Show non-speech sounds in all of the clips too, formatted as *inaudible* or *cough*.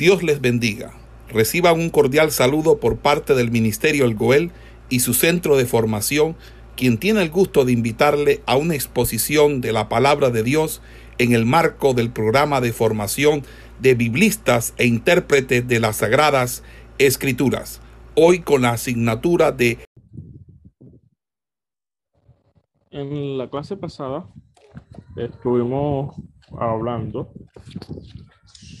Dios les bendiga. Reciban un cordial saludo por parte del Ministerio El Goel y su centro de formación, quien tiene el gusto de invitarle a una exposición de la palabra de Dios en el marco del programa de formación de biblistas e intérpretes de las Sagradas Escrituras, hoy con la asignatura de... En la clase pasada estuvimos hablando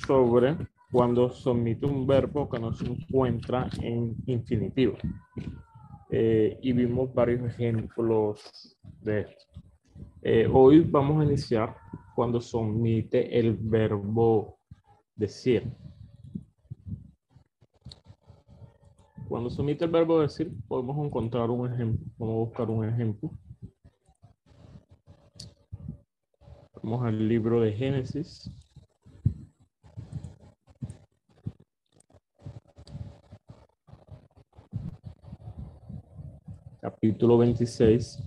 sobre cuando somete un verbo que no se encuentra en infinitivo. Eh, y vimos varios ejemplos de esto. Eh, hoy vamos a iniciar cuando somete el verbo decir. Cuando somete el verbo decir, podemos encontrar un ejemplo. Vamos a buscar un ejemplo. Vamos al libro de Génesis. Capítulo 26.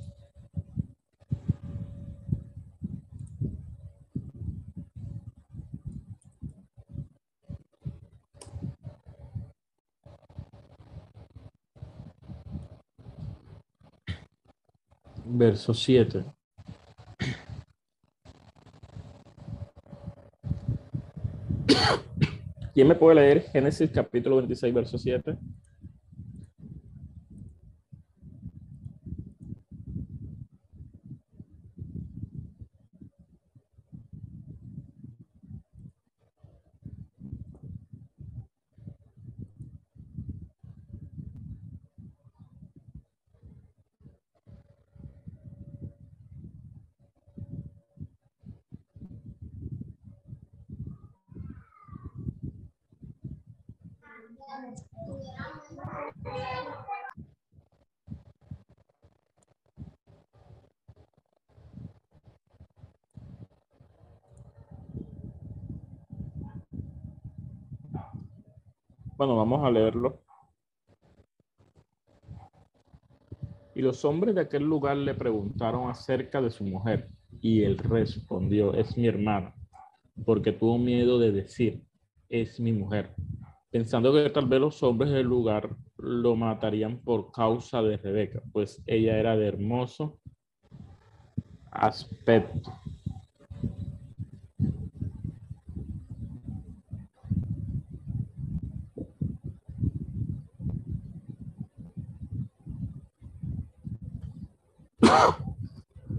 Verso 7. ¿Quién me puede leer Génesis capítulo 26, verso 7? Vamos a leerlo. Y los hombres de aquel lugar le preguntaron acerca de su mujer, y él respondió, es mi hermana, porque tuvo miedo de decir, es mi mujer, pensando que tal vez los hombres del lugar lo matarían por causa de Rebeca, pues ella era de hermoso aspecto.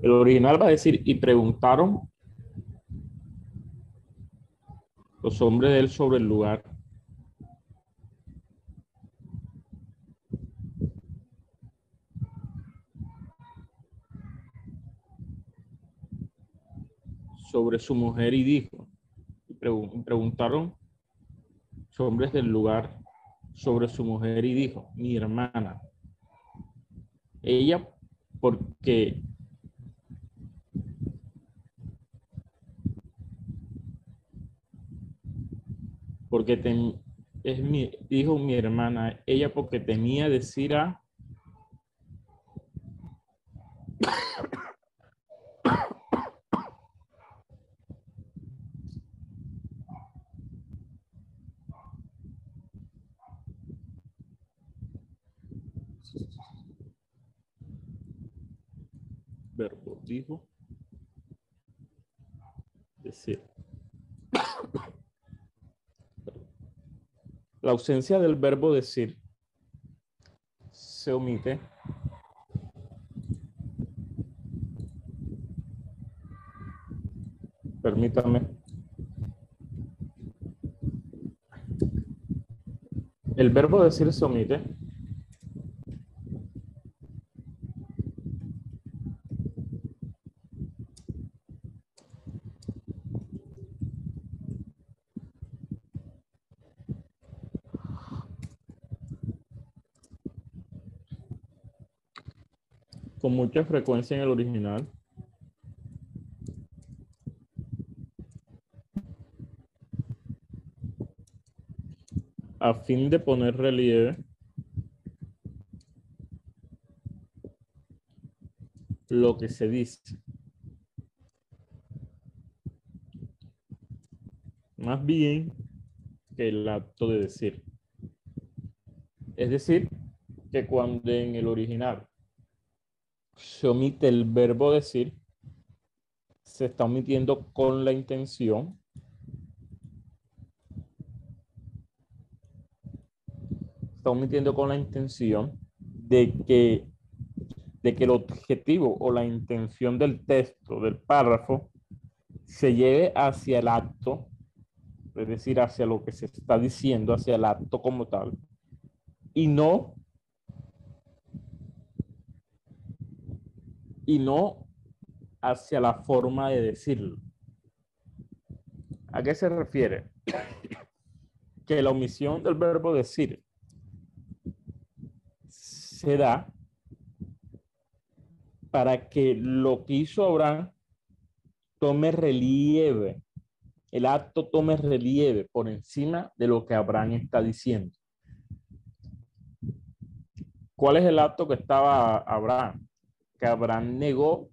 El original va a decir, y preguntaron los hombres de él sobre el lugar. sobre su mujer y dijo, preguntaron los hombres del lugar sobre su mujer y dijo, mi hermana. Ella porque porque es mi, dijo mi hermana, ella porque tenía decir a verbo dijo decir. La ausencia del verbo decir se omite permítame. El verbo decir se omite con mucha frecuencia en el original. A fin de poner relieve lo que se dice. Más bien, que el acto de decir. Es decir, que cuando en el original se omite el verbo decir, se está omitiendo con la intención. Está omitiendo con la intención de que, de que el objetivo o la intención del texto, del párrafo, se lleve hacia el acto, es decir, hacia lo que se está diciendo, hacia el acto como tal, y no y no hacia la forma de decirlo. ¿A qué se refiere? *coughs* Que la omisión del verbo decir se da para que lo que hizo Abraham tome relieve, el acto tome relieve por encima de lo que Abraham está diciendo. ¿Cuál es el acto que estaba Abraham? Que Abraham negó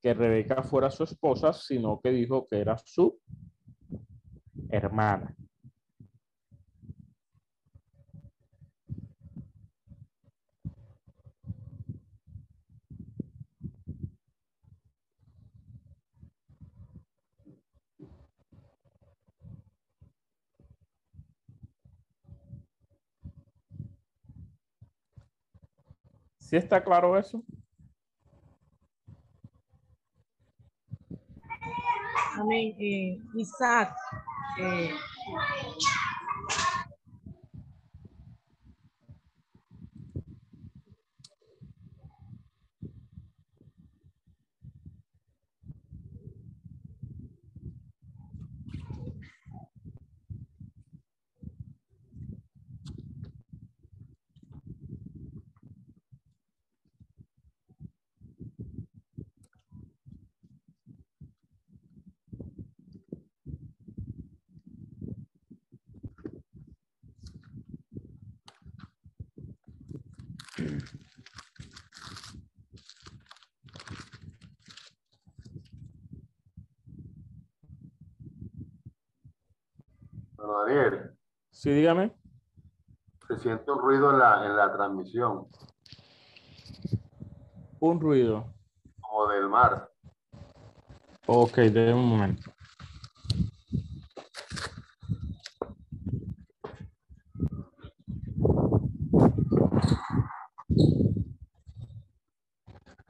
que Rebeca fuera su esposa, sino que dijo que era su hermana. ¿Sí está claro eso? Amén. Eh, Isaac, Bueno, Daniel, Sí, dígame. se siente un ruido en la, en la transmisión, Un ruido. como del mar. Ok, de un momento.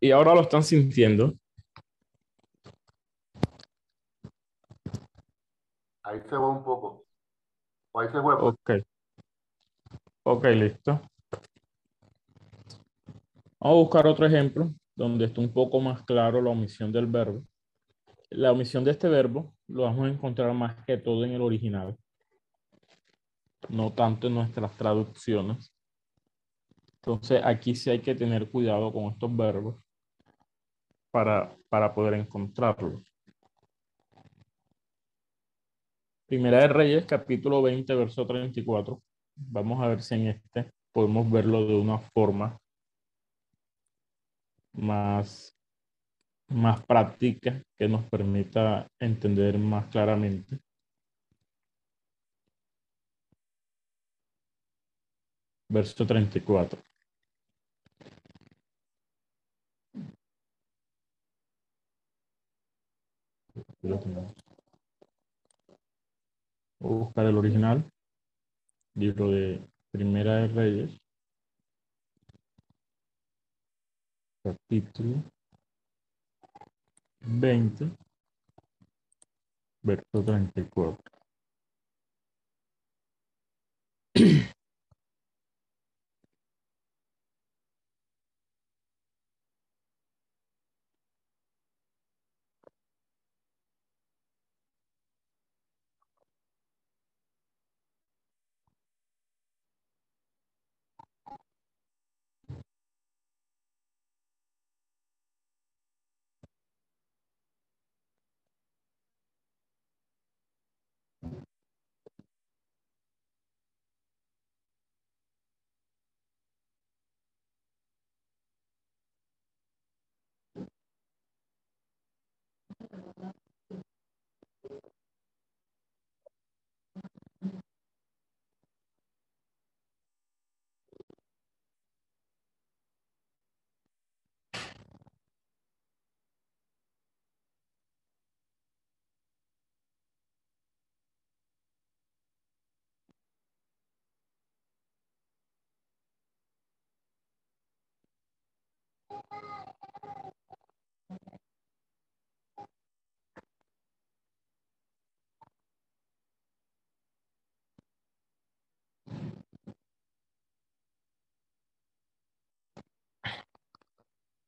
Y ahora lo están sintiendo. Ahí se va un poco. Ahí. Ok. Ok, listo. Vamos a buscar otro ejemplo donde está un poco más claro la omisión del verbo. La omisión de este verbo lo vamos a encontrar más que todo en el original, no tanto en nuestras traducciones. Entonces aquí sí hay que tener cuidado con estos verbos para, para poder encontrarlos. Primera de Reyes, capítulo 20, verso 34. Vamos a ver si en este podemos verlo de una forma más, más práctica que nos permita entender más claramente. Verso 34. Voy a buscar el original. Libro de Primera de Reyes. Capítulo 20. Verso 34. *clears throat*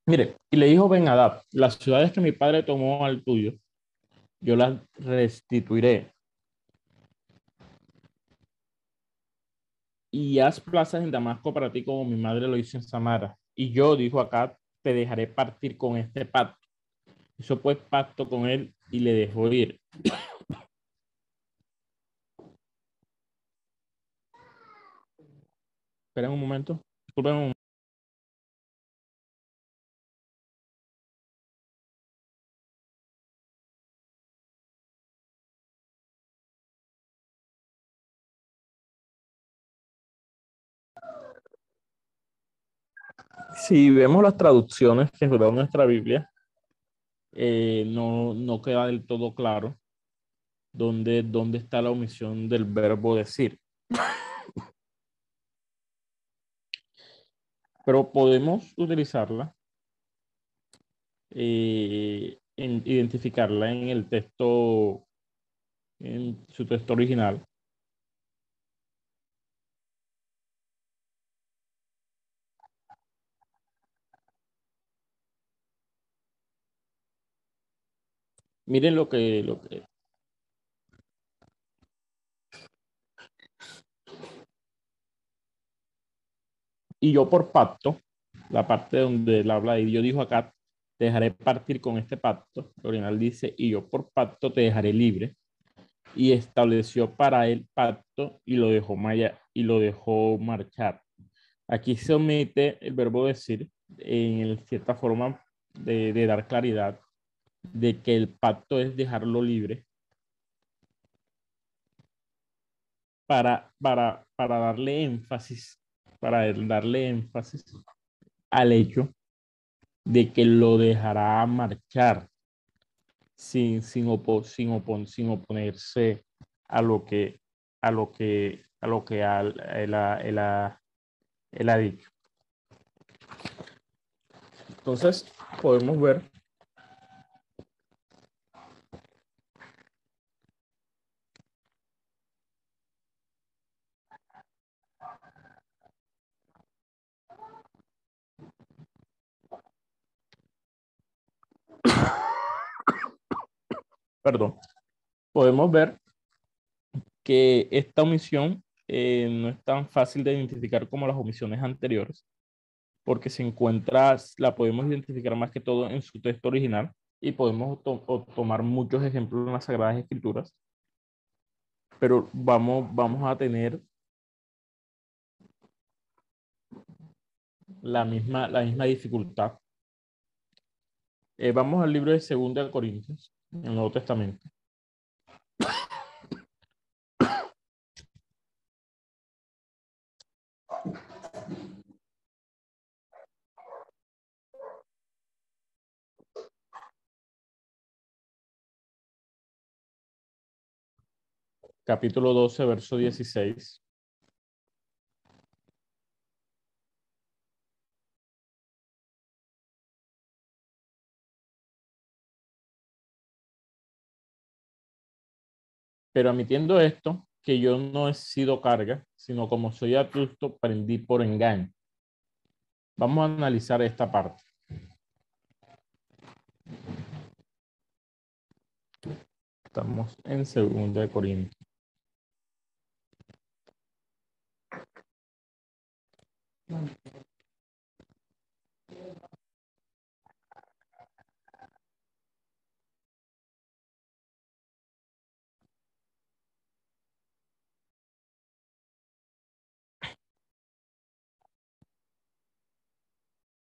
Mire, y le dijo Ben Adab, las ciudades que mi padre tomó al tuyo, yo las restituiré. Y haz plazas en Damasco para ti como mi madre lo hizo en Samara. Y yo, dijo acá, te dejaré partir con este pacto. Hizo pues pacto con él y le dejó ir. *coughs* Esperen un momento. Disculpen un momento. Si vemos las traducciones que da nuestra Biblia, eh, no, no queda del todo claro dónde, dónde está la omisión del verbo decir. *laughs* Pero podemos utilizarla, eh, en, identificarla en el texto, en su texto original. Miren lo que, lo que y yo por pacto, la parte donde él habla y yo dijo acá, te dejaré partir con este pacto. El original dice, y yo por pacto te dejaré libre. Y estableció para él pacto y lo dejó, maya, y lo dejó marchar. Aquí se omite el verbo decir en cierta forma de, de dar claridad de que el pacto es dejarlo libre para, para, para darle énfasis, para darle énfasis al hecho de que lo dejará marchar sin, sin, opo, sin, opon, sin oponerse a lo que a lo que a lo que él, ha dicho. Entonces, podemos ver perdón, podemos ver que esta omisión eh, no es tan fácil de identificar como las omisiones anteriores, porque se encuentra, la podemos identificar más que todo en su texto original y podemos to tomar muchos ejemplos en las Sagradas Escrituras, pero vamos, vamos a tener la misma, la misma dificultad. Eh, vamos al libro de Segunda de Corintios, en el Nuevo Testamento. Capítulo 12, verso 16. Pero admitiendo esto, que yo no he sido carga, sino como soy adusto, prendí por engaño. Vamos a analizar esta parte. Estamos en segunda de Corintios.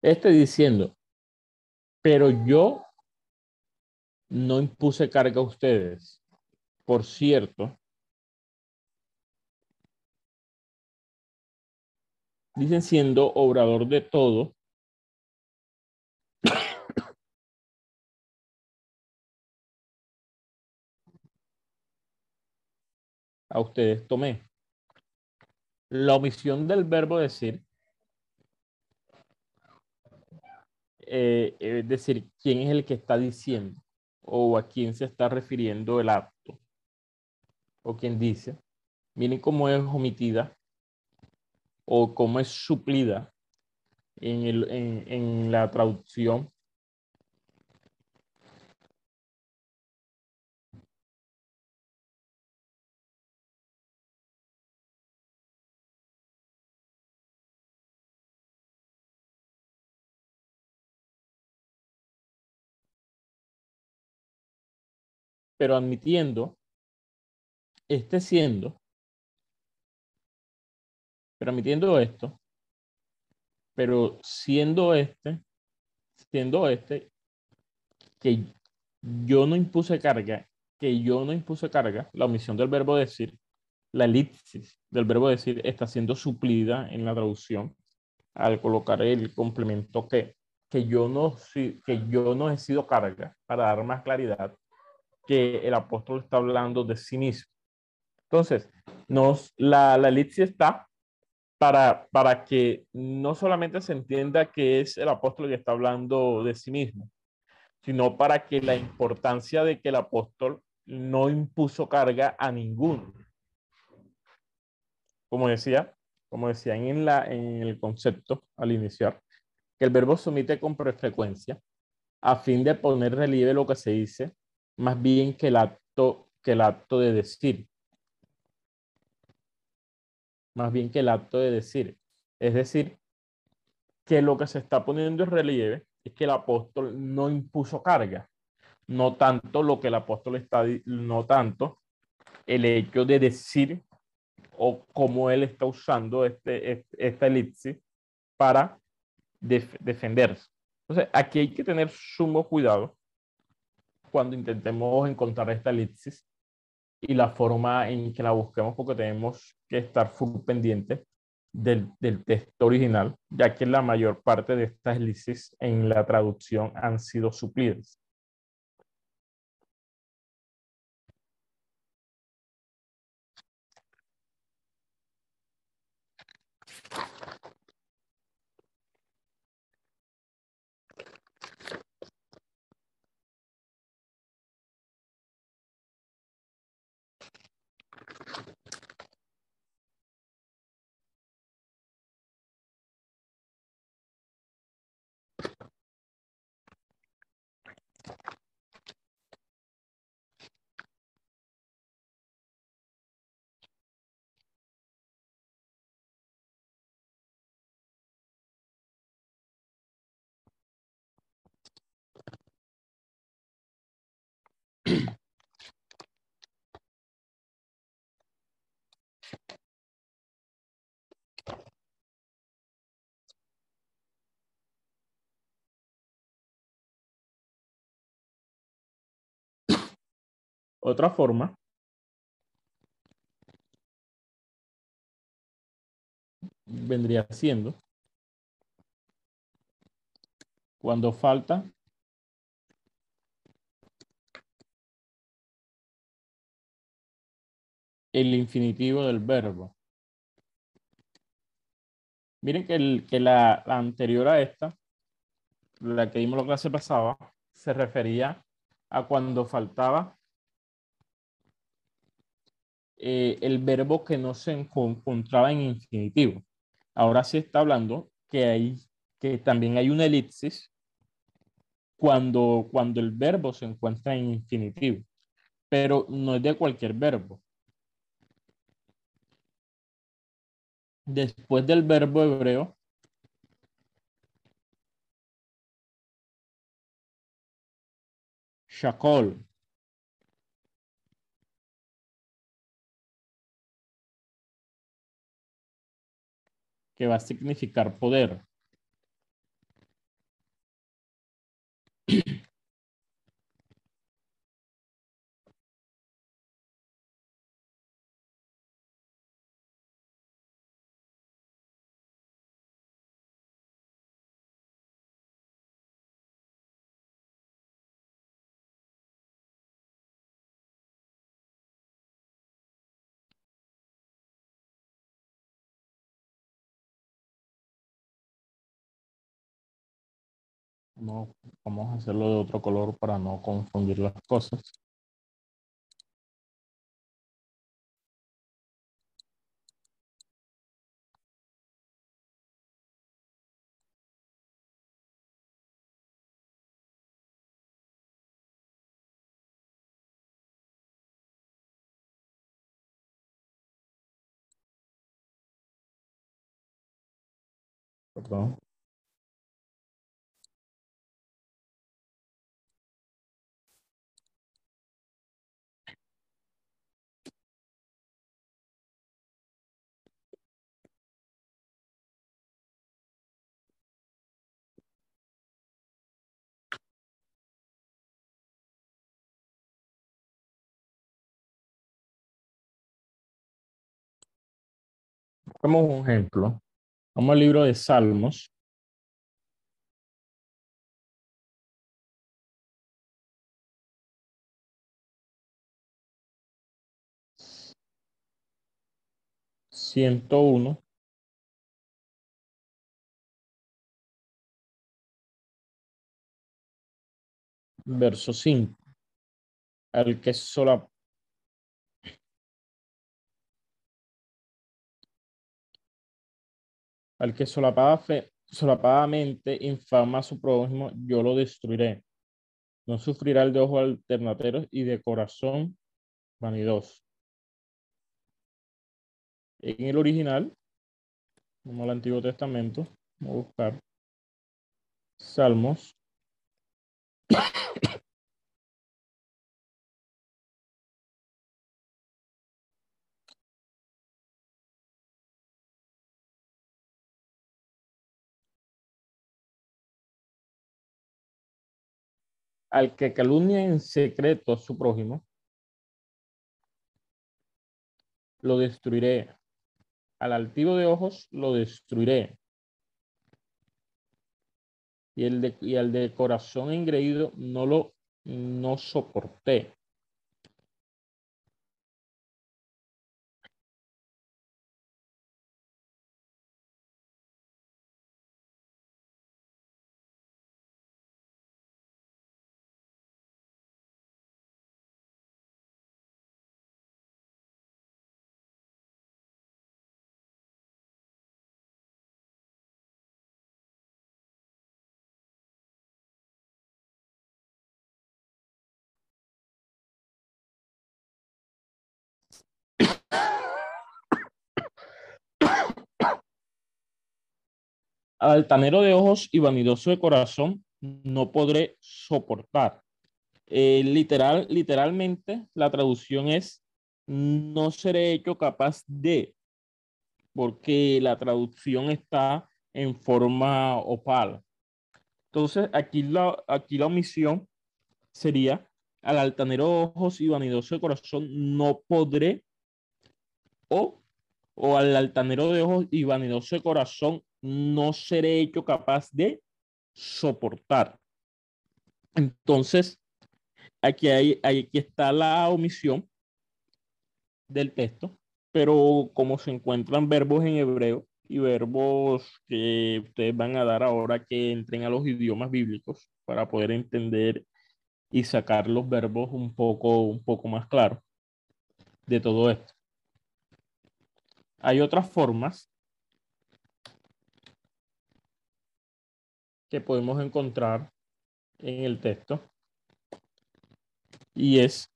Este diciendo, pero yo no impuse carga a ustedes. Por cierto, dicen siendo obrador de todo, *coughs* a ustedes tomé. La omisión del verbo decir eh, es decir, quién es el que está diciendo o a quién se está refiriendo el acto o quién dice. Miren cómo es omitida o cómo es suplida en, el, en, en la traducción pero admitiendo, este siendo, permitiendo esto, pero siendo este, siendo este, que yo no impuse carga, que yo no impuse carga, la omisión del verbo decir, la elipsis del verbo decir está siendo suplida en la traducción al colocar el complemento que, que, yo no, que yo no he sido carga para dar más claridad que el apóstol está hablando de sí mismo. Entonces, nos, la, la elipsis está para, para que no solamente se entienda que es el apóstol que está hablando de sí mismo, sino para que la importancia de que el apóstol no impuso carga a ninguno. Como decía, como decía en, la, en el concepto al iniciar, que el verbo se omite con frecuencia a fin de poner relieve lo que se dice más bien que el acto, que el acto de decir. Más bien que el acto de decir. Es decir, que lo que se está poniendo en relieve es que el apóstol no impuso carga. No tanto lo que el apóstol está, no tanto el hecho de decir o cómo él está usando este, esta elipsis para defenderse. Entonces, aquí hay que tener sumo cuidado cuando intentemos encontrar esta elipsis y la forma en que la busquemos porque tenemos que estar full pendiente del, del, texto original, ya que la mayor parte de estas elipsis en la traducción han sido suplidas. Otra forma vendría siendo cuando falta el infinitivo del verbo. Miren que, el, que la, anterior a esta, la que vimos la clase pasada, se refería a cuando faltaba eh, el verbo que no se encontraba en infinitivo. Ahora sí está hablando que, hay, que también hay una elipsis cuando, cuando el verbo se encuentra en infinitivo, pero no es de cualquier verbo. Después del verbo hebreo, shakol, que va a significar poder. No, vamos a hacerlo de otro color para no confundir las cosas. Perdón. Como un ejemplo. Vamos al libro de Salmos. Ciento uno. Verso 5. Al que sola Al que solapada fe- solapadamente infama a su prójimo, yo lo destruiré. No sufrirá el de ojos alternateros y de corazón vanidoso. En el original, vamos al Antiguo Testamento, vamos a buscar Salmos. Al que calumnia en secreto a su prójimo, lo destruiré. Al altivo de ojos lo destruiré. Y, el de, y al de corazón engreído no lo no soporté. Altanero de ojos y vanidoso de corazón no podré soportar. Eh, literal, literalmente, la traducción es no seré hecho capaz de, porque la traducción está en forma opal. Entonces, aquí la, aquí la omisión sería al altanero de ojos y vanidoso de corazón no podré o, o al altanero de ojos y vanidoso de corazón no seré hecho capaz de soportar. Entonces, aquí, hay, aquí está la omisión del texto, pero como se encuentran verbos en hebreo y verbos que ustedes van a dar ahora que entren a los idiomas bíblicos para poder entender y sacar los verbos un poco, un poco más claros de todo esto. Hay otras formas que podemos encontrar en el texto y es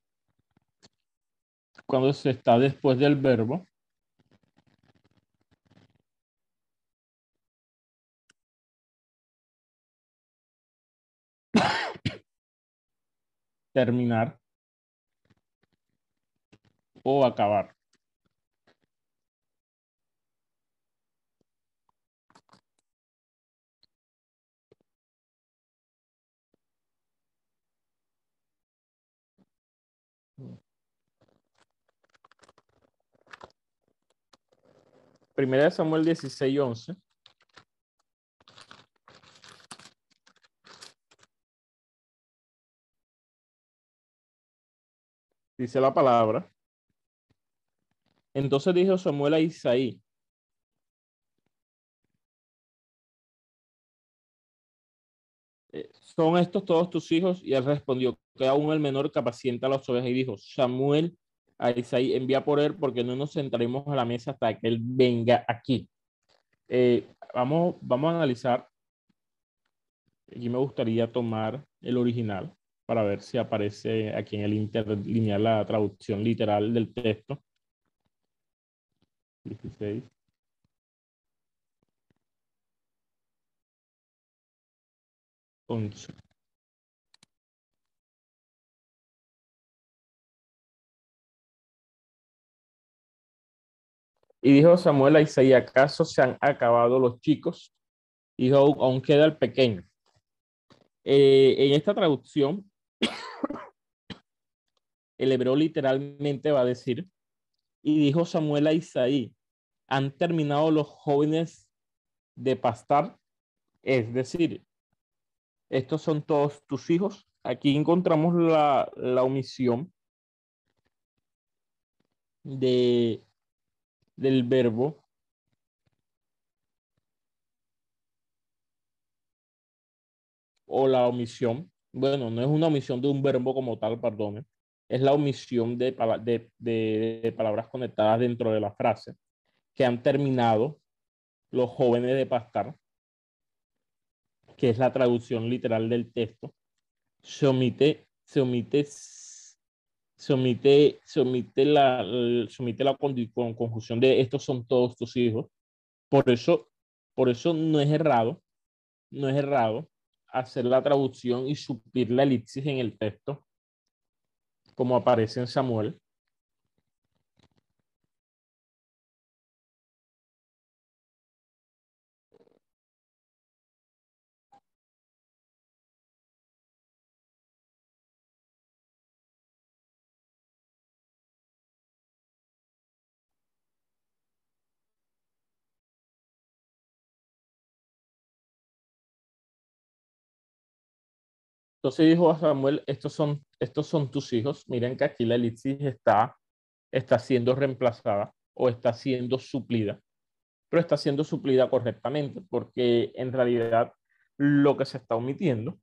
cuando se está después del verbo *coughs* terminar o acabar. Primera de Samuel 16, 11. Dice la palabra. Entonces dijo Samuel a Isaí, eh, ¿son estos todos tus hijos? Y él respondió, que aún el menor que apacienta las ovejas. Y dijo, Samuel a Isaí, envía por él porque no nos sentaremos a la mesa hasta que él venga aquí. Eh, vamos, vamos a analizar. Aquí me gustaría tomar el original para ver si aparece aquí en el interlineal la traducción literal del texto. 16. Y dijo Samuel a Isaías, ¿acaso se han acabado los chicos? Y dijo, aún, queda el pequeño. Eh, en esta traducción, *coughs* el hebreo literalmente va a decir, y dijo Samuel a Isaí, han terminado los jóvenes de pastar, es decir, estos son todos tus hijos. Aquí encontramos la, la omisión de, del verbo o la omisión. Bueno, no es una omisión de un verbo como tal, perdón. Es la omisión de, pala- de, de- de palabras conectadas dentro de la frase que han terminado los jóvenes de pastar, que es la traducción literal del texto. Se omite, se omite, se omite, se omite la, se omite la con conjunción de estos son todos tus hijos. Por eso, por eso no es errado, no es errado hacer la traducción y suplir la elipsis en el texto, como aparece en Samuel. Entonces dijo a Samuel, estos son, estos son tus hijos. Miren que aquí la elipsis está, está siendo reemplazada o está siendo suplida, pero está siendo suplida correctamente porque en realidad lo que se está omitiendo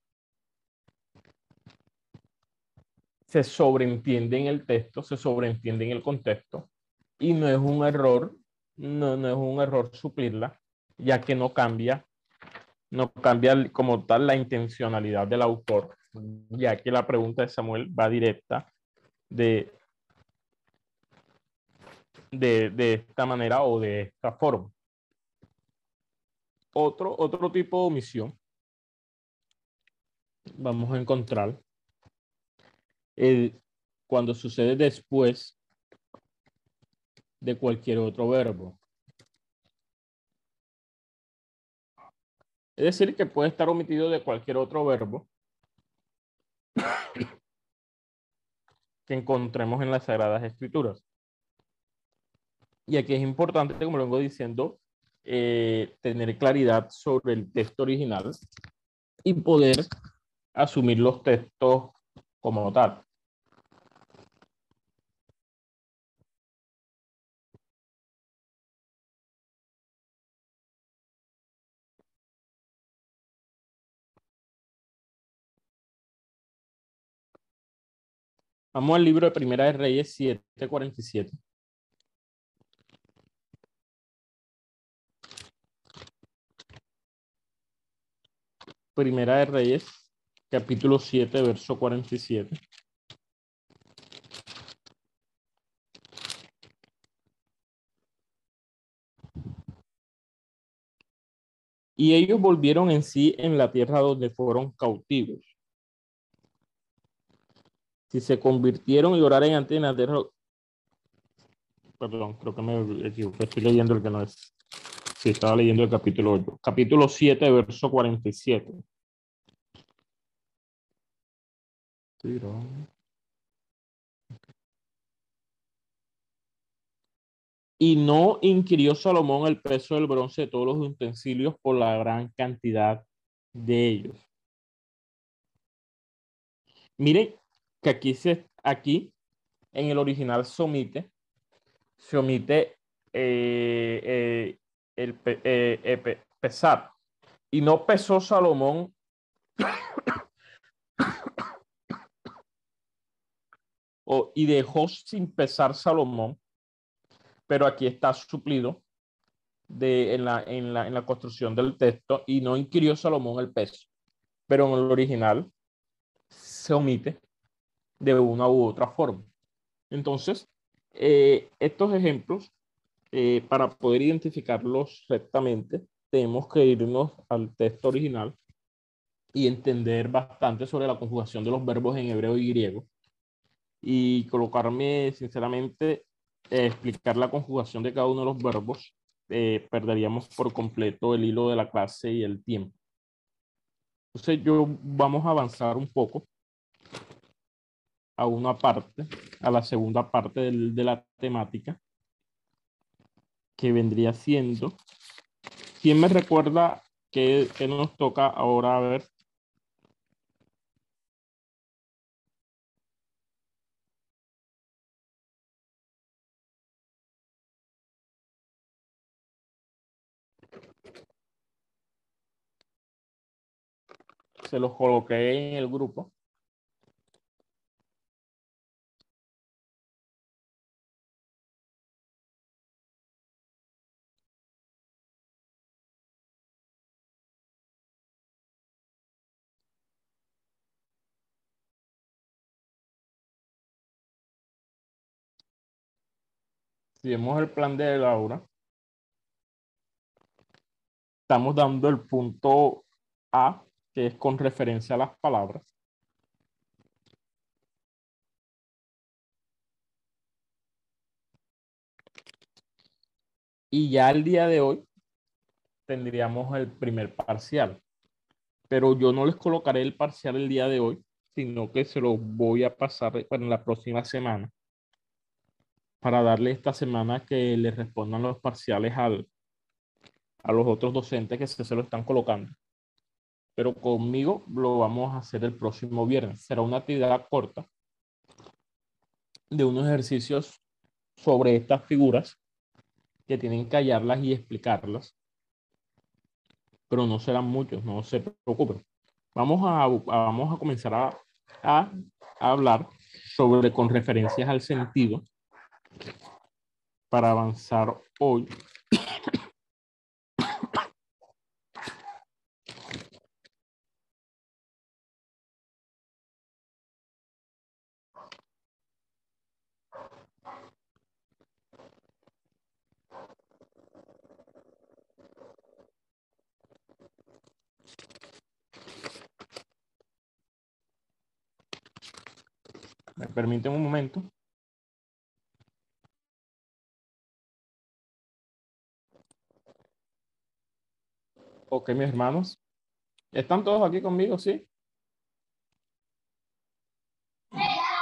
se sobreentiende en el texto, se sobreentiende en el contexto y no es un error, no, no es un error suplirla, ya que no cambia no cambia como tal la intencionalidad del autor, ya que la pregunta de Samuel va directa de, de, de esta manera o de esta forma. Otro, otro tipo de omisión vamos a encontrar el, cuando sucede después de cualquier otro verbo. Es decir, que puede estar omitido de cualquier otro verbo *coughs* que encontremos en las Sagradas Escrituras. Y aquí es importante, como lo vengo diciendo, eh, tener claridad sobre el texto original y poder asumir los textos como tal. Vamos al libro de Primera de Reyes 7:47. Primera de Reyes, capítulo 7, verso 47. Y ellos volvieron en sí en la tierra donde fueron cautivos. Si se convirtieron y oraron ante la tierra. Perdón, creo que me equivoqué. Estoy leyendo el que no es. Sí, estaba leyendo el capítulo 8. Capítulo 7, verso 47. Y no inquirió Salomón el peso del bronce de todos los utensilios por la gran cantidad de ellos. Miren que aquí, se, aquí en el original se omite, se omite eh, eh, el eh, pe- pesar. Y no pesó Salomón *coughs* o, y dejó sin pesar Salomón, pero aquí está suplido de, en, la, en, la, en la construcción del texto y no inquirió Salomón el peso, pero en el original se omite de una u otra forma. Entonces, eh, estos ejemplos, eh, para poder identificarlos rectamente, tenemos que irnos al texto original y entender bastante sobre la conjugación de los verbos en hebreo y griego y colocarme, sinceramente, a explicar la conjugación de cada uno de los verbos, eh, perderíamos por completo el hilo de la clase y el tiempo. Entonces, yo vamos a avanzar un poco a una parte, a la segunda parte del, de la temática, que vendría siendo, ¿quién me recuerda qué nos toca ahora a ver? se los coloqué en el grupo. Si vemos el plan de Laura, estamos dando el punto A que es con referencia a las palabras. Y ya el día de hoy tendríamos el primer parcial. Pero yo no les colocaré el parcial el día de hoy, sino que se lo voy a pasar en la próxima semana para darle esta semana que le respondan los parciales al, a los otros docentes que se, se lo están colocando pero conmigo lo vamos a hacer el próximo viernes. Será una actividad corta de unos ejercicios sobre estas figuras que tienen que hallarlas y explicarlas. Pero no serán muchos, no se preocupen. Vamos a, vamos a comenzar a, a hablar sobre con referencias al sentido para avanzar hoy ¿Me permiten un momento? Ok, mis hermanos. ¿Están todos aquí conmigo, sí?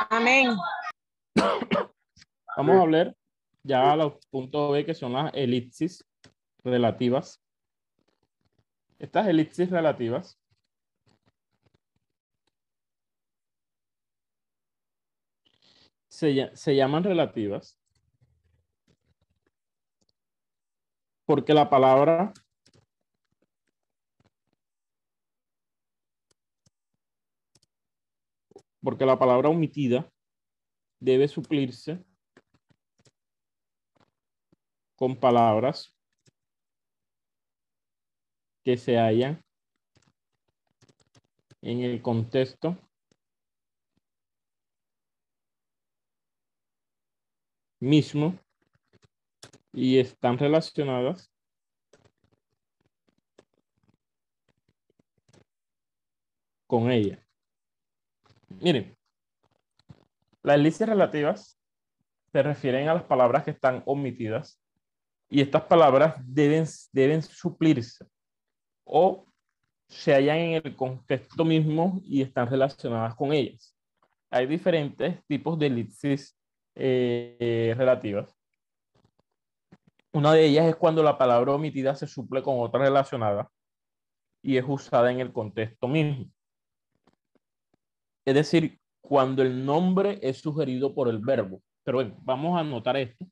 Amén. Vamos a hablar ya a los puntos B, que son las elipsis relativas. Estas elipsis relativas se, se llaman relativas porque la palabra porque la palabra omitida debe suplirse con palabras que se hallan en el contexto mismo y están relacionadas con ella. Miren, las elipsis relativas se refieren a las palabras que están omitidas y estas palabras deben, deben suplirse o se hallan en el contexto mismo y están relacionadas con ellas. Hay diferentes tipos de elipsis eh, relativas. Una de ellas es cuando la palabra omitida se suple con otra relacionada y es usada en el contexto mismo. Es decir, cuando el nombre es sugerido por el verbo. Pero bueno, vamos a anotar esto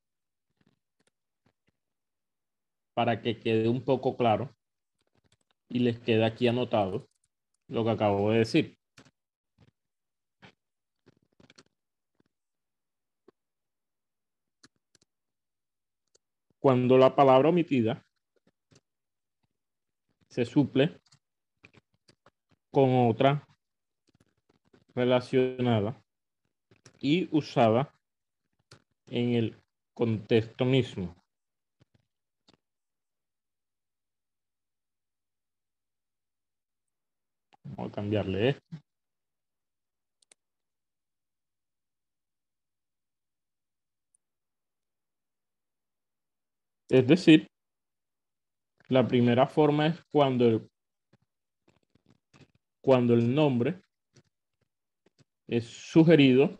para que quede un poco claro y les quede aquí anotado lo que acabo de decir. Cuando la palabra omitida se suple con otra relacionada y usada en el contexto mismo. Vamos a cambiarle esto. Es decir, la primera forma es cuando el, cuando el nombre es sugerido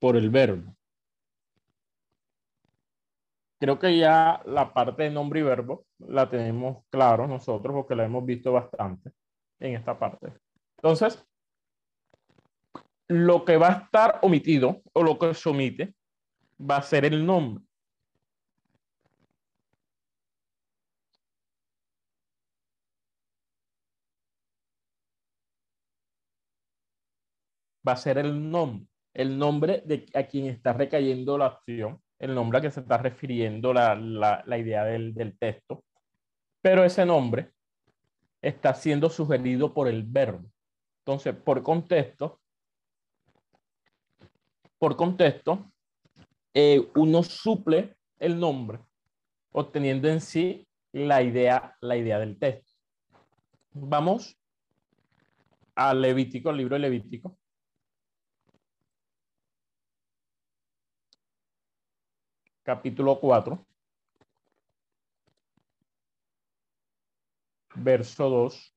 por el verbo. Creo que ya la parte de nombre y verbo la tenemos claro nosotros porque la hemos visto bastante en esta parte. Entonces, lo que va a estar omitido o lo que se omite va a ser el nombre. A ser el nombre, el nombre de a quien está recayendo la acción, el nombre a que se está refiriendo la, la, idea del, del texto, pero ese nombre está siendo sugerido por el verbo. Entonces, por contexto, por contexto, eh, uno suple el nombre, obteniendo en sí la idea, la idea del texto. Vamos al Levítico, al libro de Levítico. Capítulo 4, verso 2.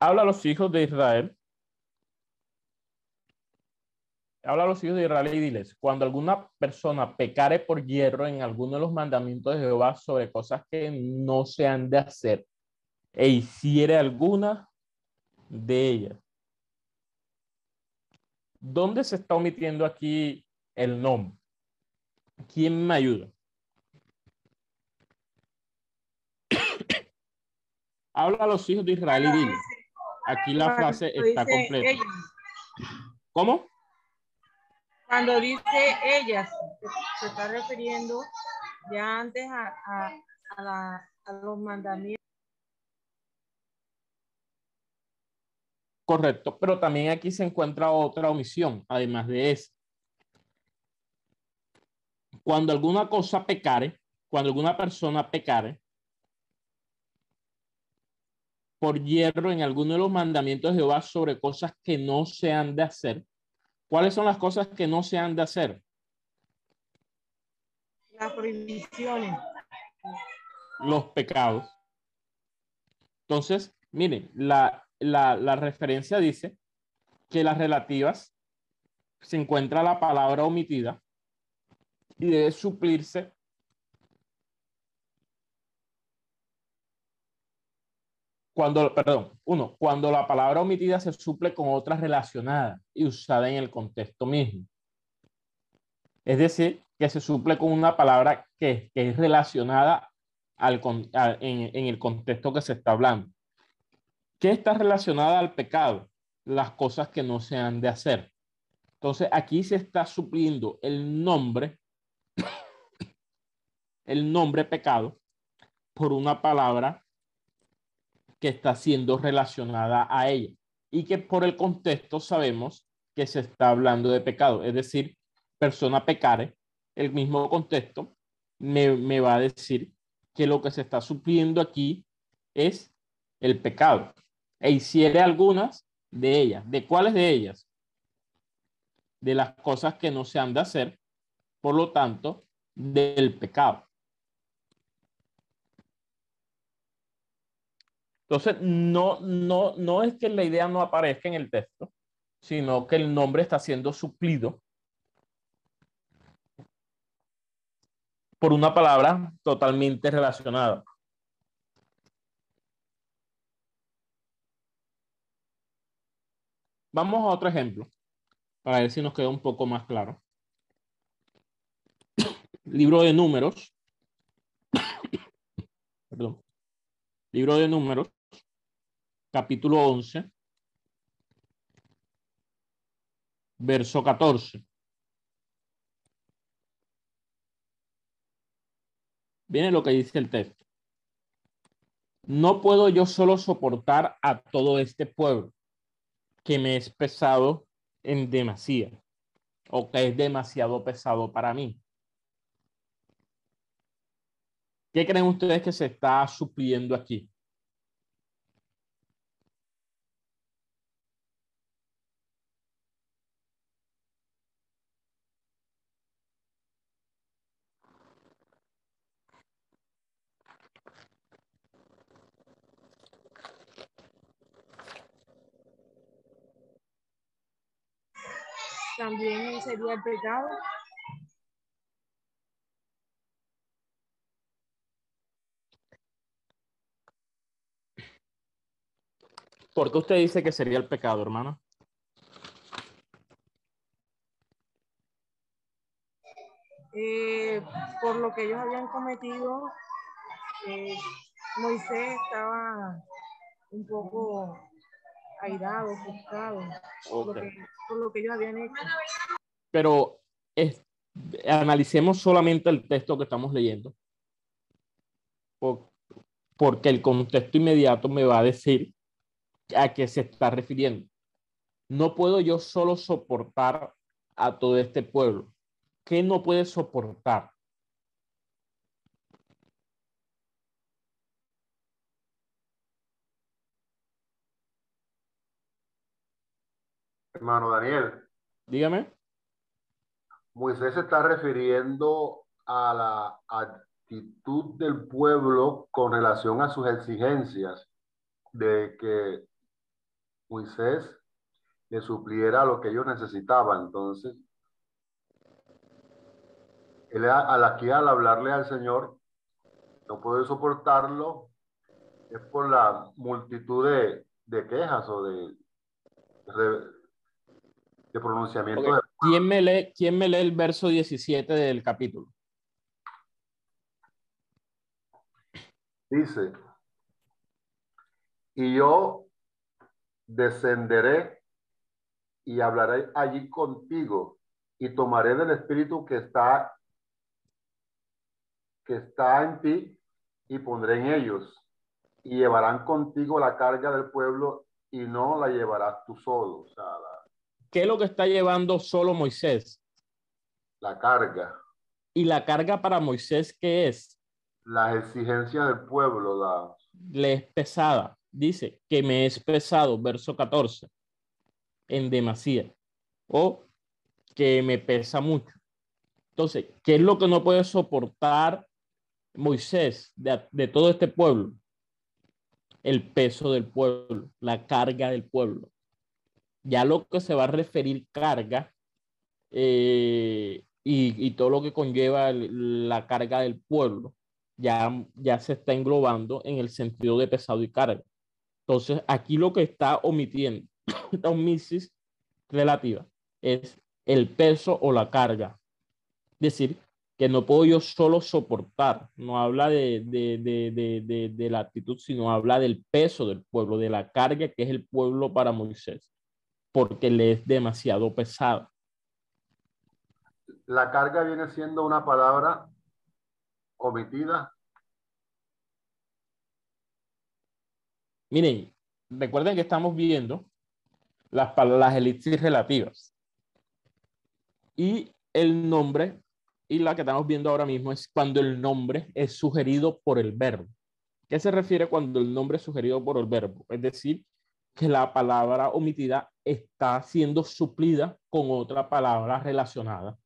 Habla a los hijos de Israel. Habla a los hijos de Israel y diles, cuando alguna persona pecare por hierro en alguno de los mandamientos de Jehová sobre cosas que no se han de hacer e hiciere alguna de ellas, ¿Dónde se está omitiendo aquí el nombre? ¿Quién me ayuda? *coughs* Habla a los hijos de Israel y dile. Aquí la frase está completa. ¿Cómo? Cuando dice ellas, se está refiriendo ya antes a, a los mandamientos. Correcto, pero también aquí se encuentra otra omisión, además de esa. Cuando alguna cosa pecare, cuando alguna persona pecare por hierro en alguno de los mandamientos de Jehová sobre cosas que no se han de hacer, ¿cuáles son las cosas que no se han de hacer? Las prohibiciones. Los pecados. Entonces, miren, la, la, referencia dice que las relativas se encuentra la palabra omitida y debe suplirse cuando, perdón, uno, cuando la palabra omitida se suple con otra relacionada y usada en el contexto mismo. Es decir, que se suple con una palabra que, es relacionada al, en, en el contexto que se está hablando. ¿Qué está relacionada al pecado? Las cosas que no se han de hacer. Entonces aquí se está supliendo el nombre, *coughs* el nombre pecado, por una palabra que está siendo relacionada a ella y que por el contexto sabemos que se está hablando de pecado, es decir, persona pecare, el mismo contexto me, me va a decir que lo que se está supliendo aquí es el pecado e hiciere algunas de ellas. ¿De cuáles de ellas? De las cosas que no se han de hacer, por lo tanto, del pecado. Entonces, no, no, no es que la idea no aparezca en el texto, sino que el nombre está siendo suplido por una palabra totalmente relacionada. Vamos a otro ejemplo, para ver si nos queda un poco más claro. *coughs* Libro de números. *coughs* Perdón. Libro de números, capítulo 11, verso 14. Viene lo que dice el texto. No puedo yo solo soportar a todo este pueblo que me es pesado en demasía o que es demasiado pesado para mí. ¿Qué creen ustedes que se está supliendo aquí? También sería el pecado. ¿Por qué usted dice que sería el pecado, hermano? Eh, por lo que ellos habían cometido, eh, Moisés estaba un poco por lo que ellos habían hecho. Pero es- analicemos solamente el texto que estamos leyendo. Por- porque el contexto inmediato me va a decir a qué se está refiriendo. No puedo yo solo soportar a todo este pueblo. ¿Qué no puede soportar? Hermano Daniel, Dígame. Moisés se está refiriendo a la actitud del pueblo con relación a sus exigencias de que Moisés le supliera lo que ellos necesitaban. Entonces, él a- al aquí al hablarle al Señor, no puede soportarlo, es por la multitud de, de quejas o de, de, de pronunciamiento de ¿Quién me lee, quién me lee el verso 17 del capítulo? Dice, y yo descenderé y hablaré allí contigo y tomaré del espíritu que está que está en ti y pondré en ellos. Y llevarán contigo la carga del pueblo y no la llevarás tú solo, o sea, la, ¿Qué es lo que está llevando solo Moisés? la carga, Y la carga para Moisés, ¿qué es? las exigencias del pueblo, la, Le es pesada. Dice que me es pesado, verso 14, en demasía. O que me pesa mucho. Entonces, ¿qué es lo que no puede soportar Moisés de, de todo este pueblo? El peso del pueblo, la carga del pueblo. Ya lo que se va a referir carga eh, y, y todo lo que conlleva la carga del pueblo, ya, ya se está englobando en el sentido de pesado y carga. Entonces, aquí lo que está omitiendo, *coughs* esta omisis relativa, es el peso o la carga. Es decir, que no puedo yo solo soportar, no habla de, de, de, de la actitud, sino habla del peso del pueblo, de la carga que es el pueblo para Moisés, porque le es demasiado pesada. la carga viene siendo una palabra omitida Miren, recuerden que estamos viendo las, las elipsis relativas. Y el nombre, y la que estamos viendo ahora mismo, es cuando el nombre es sugerido por el verbo. ¿Qué se refiere cuando el nombre es sugerido por el verbo? Es decir, que la palabra omitida está siendo suplida con otra palabra relacionada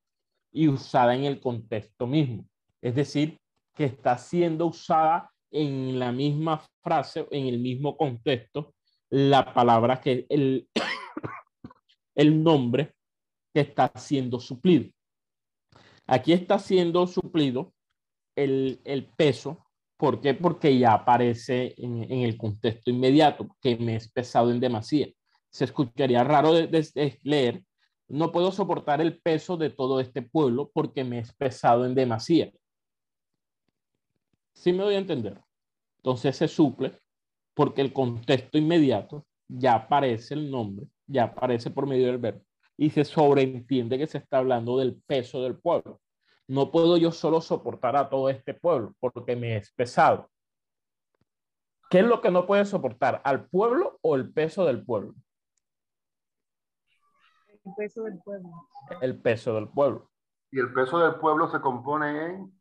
y usada en el contexto mismo. Es decir, que está siendo usada en la misma frase, en el mismo contexto, la palabra que el, *coughs* el nombre que está siendo suplido. Aquí está siendo suplido el, el peso. ¿Por qué? Porque ya aparece en, en el contexto inmediato, que me es pesado en demasía. Se escucharía raro de leer. No puedo soportar el peso de todo este pueblo porque me es pesado en demasía. ¿Sí me doy a entender? Entonces se suple porque el contexto inmediato ya aparece el nombre, ya aparece por medio del verbo y se sobreentiende que se está hablando del peso del pueblo. No puedo yo solo soportar a todo este pueblo porque me es pesado. ¿Qué es lo que no puede soportar? ¿Al pueblo o el peso del pueblo? El peso del pueblo. El peso del pueblo. y el peso del pueblo se compone en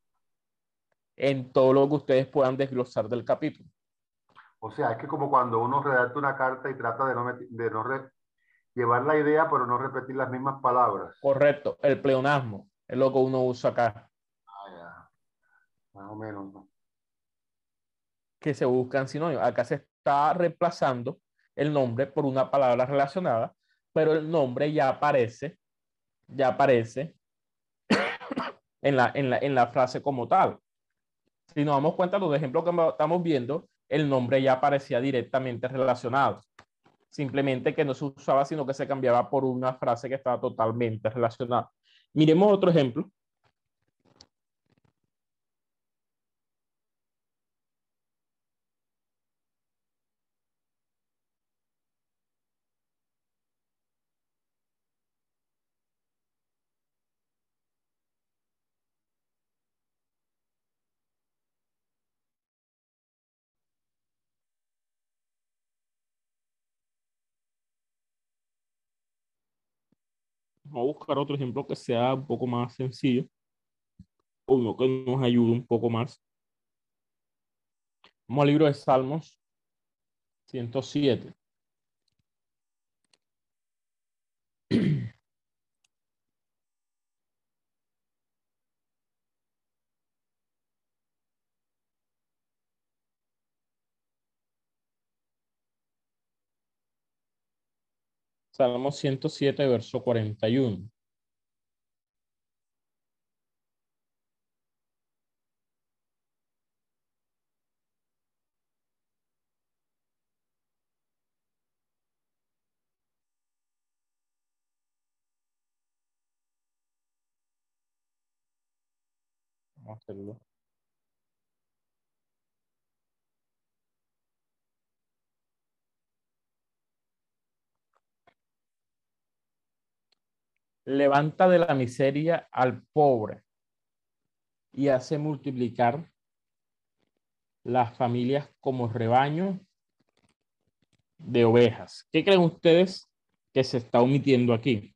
en todo lo que ustedes puedan desglosar del capítulo. O sea, es que como cuando uno redacta una carta y trata de no, de no llevar la idea, pero no repetir las mismas palabras. Correcto, el pleonasmo es lo que uno usa acá, Ah, ya. Más o menos. ¿no? que se buscan sinónimos. Acá se está reemplazando el nombre por una palabra relacionada, pero el nombre ya aparece, ya aparece *coughs* en la, en la, en la frase como tal. Si nos damos cuenta, los ejemplos que estamos viendo, el nombre ya aparecía directamente relacionado. Simplemente que no se usaba, sino que se cambiaba por una frase que estaba totalmente relacionada. Miremos otro ejemplo. Vamos a buscar otro ejemplo que sea un poco más sencillo. Uno que nos ayude un poco más. Vamos al libro de Salmos 107. Salmo 107, verso 41. Vamos a hacerlo. Levanta de la miseria al pobre y hace multiplicar las familias como rebaño de ovejas. ¿Qué creen ustedes que se está omitiendo aquí?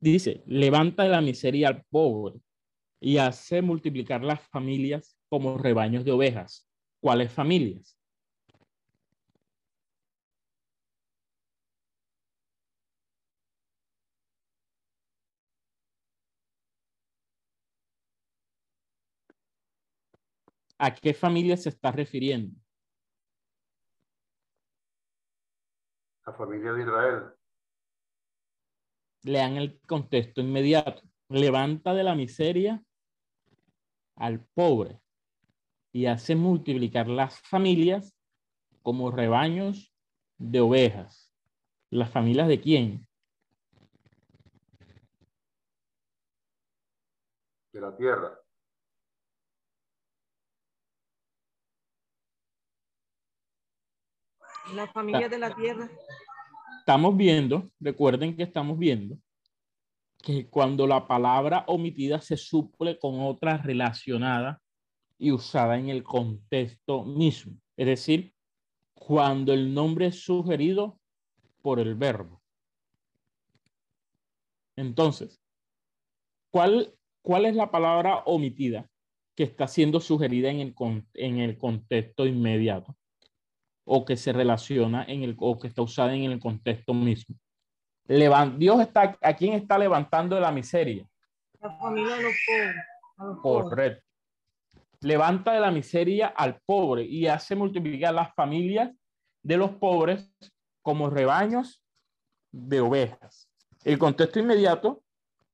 Dice, levanta de la miseria al pobre y hace multiplicar las familias como rebaños de ovejas. ¿Cuáles familias? ¿A qué familia se está refiriendo? La familia de Israel. Lean el contexto inmediato. Levanta de la miseria al pobre y hace multiplicar las familias como rebaños de ovejas. ¿Las familias de quién? de la tierra. La familia de la tierra. Estamos viendo, recuerden que estamos viendo que cuando la palabra omitida se suple con otra relacionada y usada en el contexto mismo. Es decir, cuando el nombre es sugerido por el verbo. Entonces, ¿cuál, cuál es la palabra omitida que está siendo sugerida en el, en el contexto inmediato? O que se relaciona en el, o que está usada en el contexto mismo. Dios está, ¿a quién está levantando de la miseria? La familia de los pobres. a los pobres. Correcto. Levanta de la miseria al pobre y hace multiplicar las familias de los pobres como rebaños de ovejas. El contexto inmediato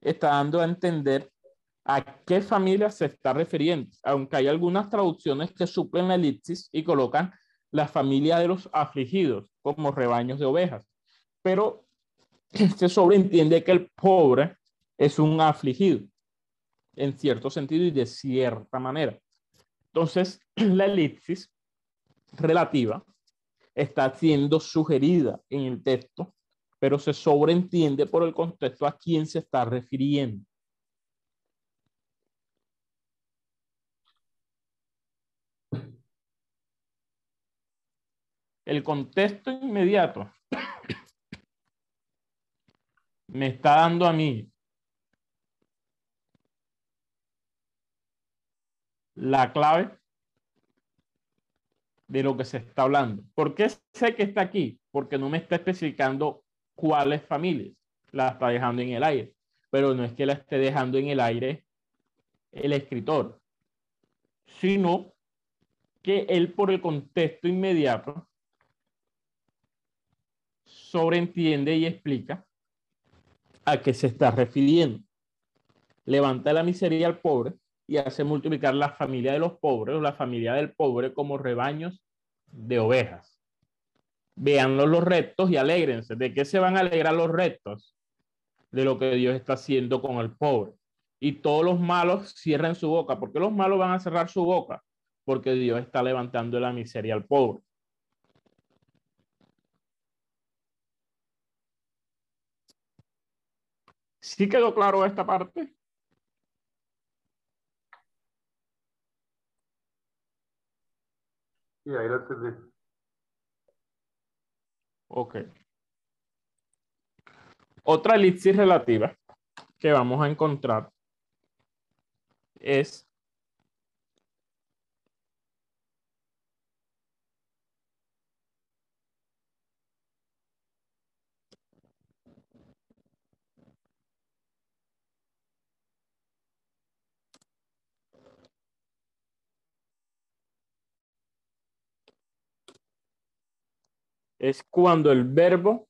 está dando a entender a qué familia se está refiriendo, aunque hay algunas traducciones que suplen la elipsis y colocan la familia de los afligidos como rebaños de ovejas. Pero se sobreentiende que el pobre es un afligido en cierto sentido y de cierta manera. Entonces, *clears throat* la elipsis relativa está siendo sugerida en el texto, pero se sobreentiende por el contexto a quién se está refiriendo. el contexto inmediato me está dando a mí la clave de lo que se está hablando. ¿Por qué sé que está aquí? Porque no me está especificando cuáles familias la está dejando en el aire. Pero no es que la esté dejando en el aire el escritor, sino que él por el contexto inmediato sobreentiende y explica a qué se está refiriendo. Levanta la miseria al pobre y hace multiplicar la familia de los pobres o la familia del pobre como rebaños de ovejas. Veanlo los rectos y alégrense. ¿De qué se van a alegrar los rectos? De lo que Dios está haciendo con el pobre. Y todos los malos cierren su boca. ¿Por qué los malos van a cerrar su boca? Porque Dios está levantando la miseria al pobre. ¿Sí quedó claro esta parte? Sí, ahí lo entendí. Ok. Otra elipsis relativa que vamos a encontrar es es cuando el verbo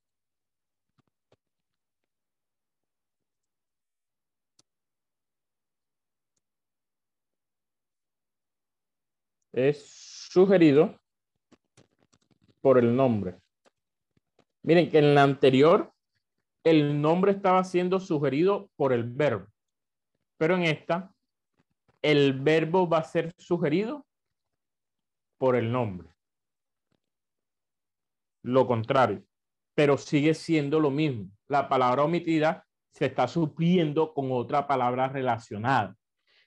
es sugerido por el nombre. Miren que en la anterior el nombre estaba siendo sugerido por el verbo, pero en esta el verbo va a ser sugerido por el nombre lo contrario, pero sigue siendo lo mismo. La palabra omitida se está supliendo con otra palabra relacionada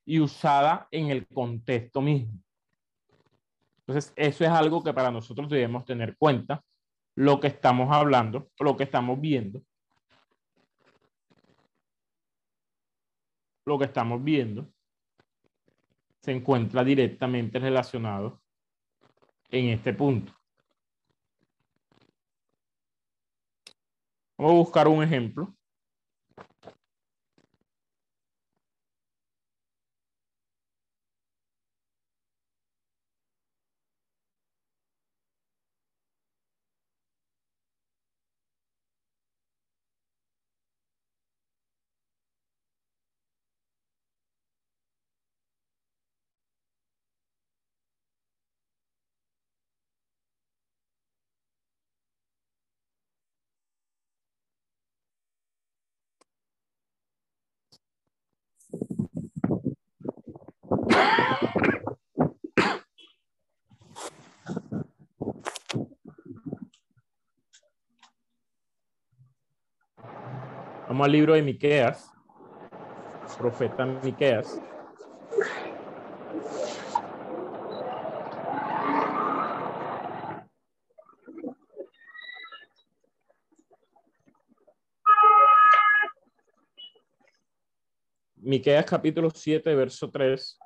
y usada en el contexto mismo. Entonces, eso es algo que para nosotros debemos tener cuenta, lo que estamos hablando, lo que estamos viendo, lo que estamos viendo se encuentra directamente relacionado en este punto. Vamos a buscar un ejemplo. Al libro de Miqueas, profeta Miqueas. Miqueas capítulo 7, verso 3.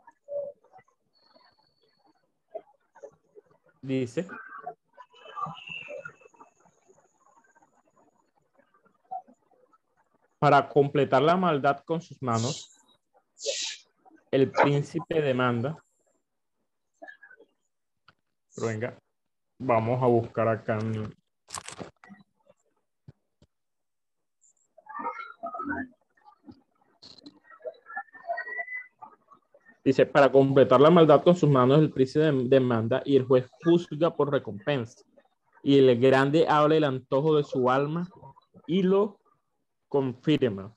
Dice, para completar la maldad con sus manos, el príncipe demanda. Venga, vamos a buscar acá. Dice, para completar la maldad con sus manos, el príncipe dem- demanda y el juez juzga por recompensa. Y el grande habla el antojo de su alma y lo confirma.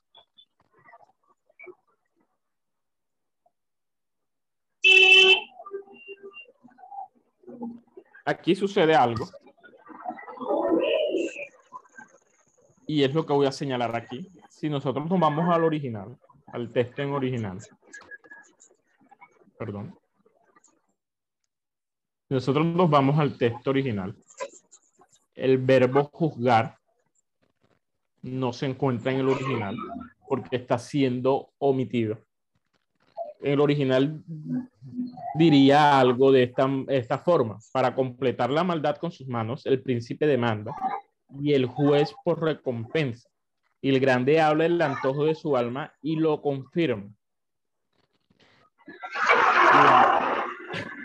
Aquí sucede algo. Y es lo que voy a señalar aquí. Si nosotros nos vamos al original, al texto en original. Perdón. Nosotros nos vamos al texto original. el verbo juzgar no se encuentra en el original porque está siendo omitido. En el original diría algo de esta, esta forma. Para completar la maldad con sus manos, el príncipe demanda y el juez por recompensa. Y el grande habla el antojo de su alma y lo confirma.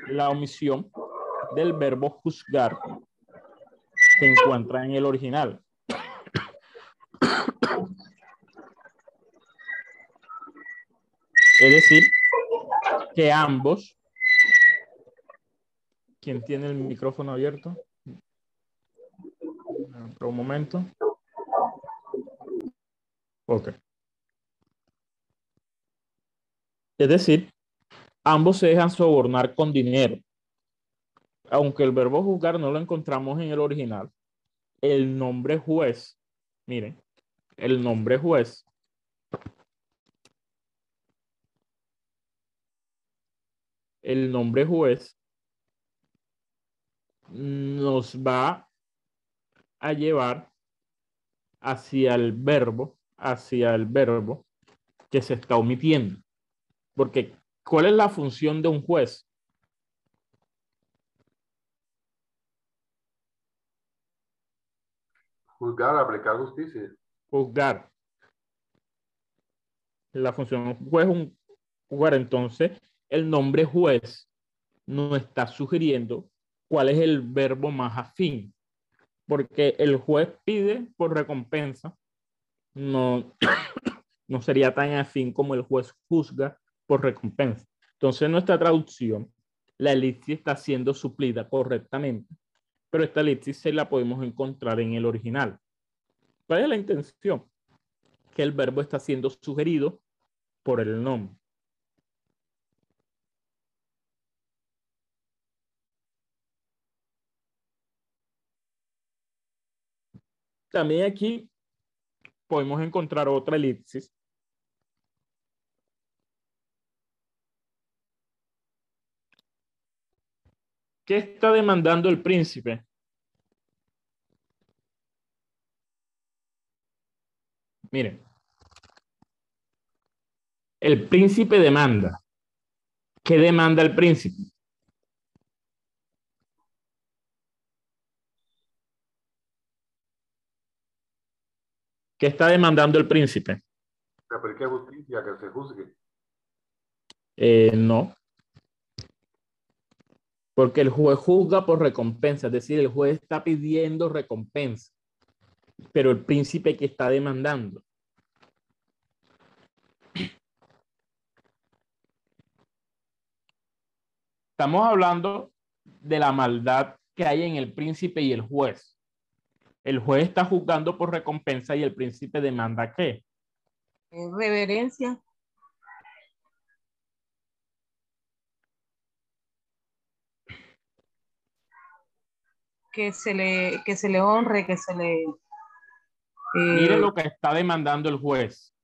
La, omisión del verbo juzgar se encuentra en el original. Es decir, que ambos, ¿quién tiene el micrófono abierto? Por un momento. Ok. Es decir, ambos se dejan sobornar con dinero. Aunque el verbo juzgar no lo encontramos en el original, el nombre juez, miren, el nombre juez el nombre juez nos va a llevar hacia el verbo, hacia el verbo que se está omitiendo. Porque, ¿cuál es la función de un juez? Juzgar, aplicar justicia. Juzgar. La función de un juez es un jugar. Entonces, el nombre juez no está sugiriendo cuál es el verbo más afín, porque el juez pide por recompensa, no, *coughs* no sería tan afín como el juez juzga por recompensa. Entonces, nuestra traducción, la elipsis está siendo suplida correctamente, pero esta elipsis se la podemos encontrar en el original. ¿Cuál es la intención? Que el verbo está siendo sugerido por el nombre. También aquí podemos encontrar otra elipsis. ¿Qué está demandando el príncipe? Miren, el príncipe demanda. ¿Qué demanda el príncipe? ¿Qué está demandando el príncipe? Justicia, que se juzgue. Eh, no. Porque el juez juzga por recompensa, es decir, el juez está pidiendo recompensa, pero el príncipe que está demandando. Estamos hablando de la maldad que hay en el príncipe y el juez. El juez está juzgando por recompensa y el príncipe demanda qué? Reverencia. Que se le, que se le honre, que se le. Eh, Mire lo que está demandando el juez.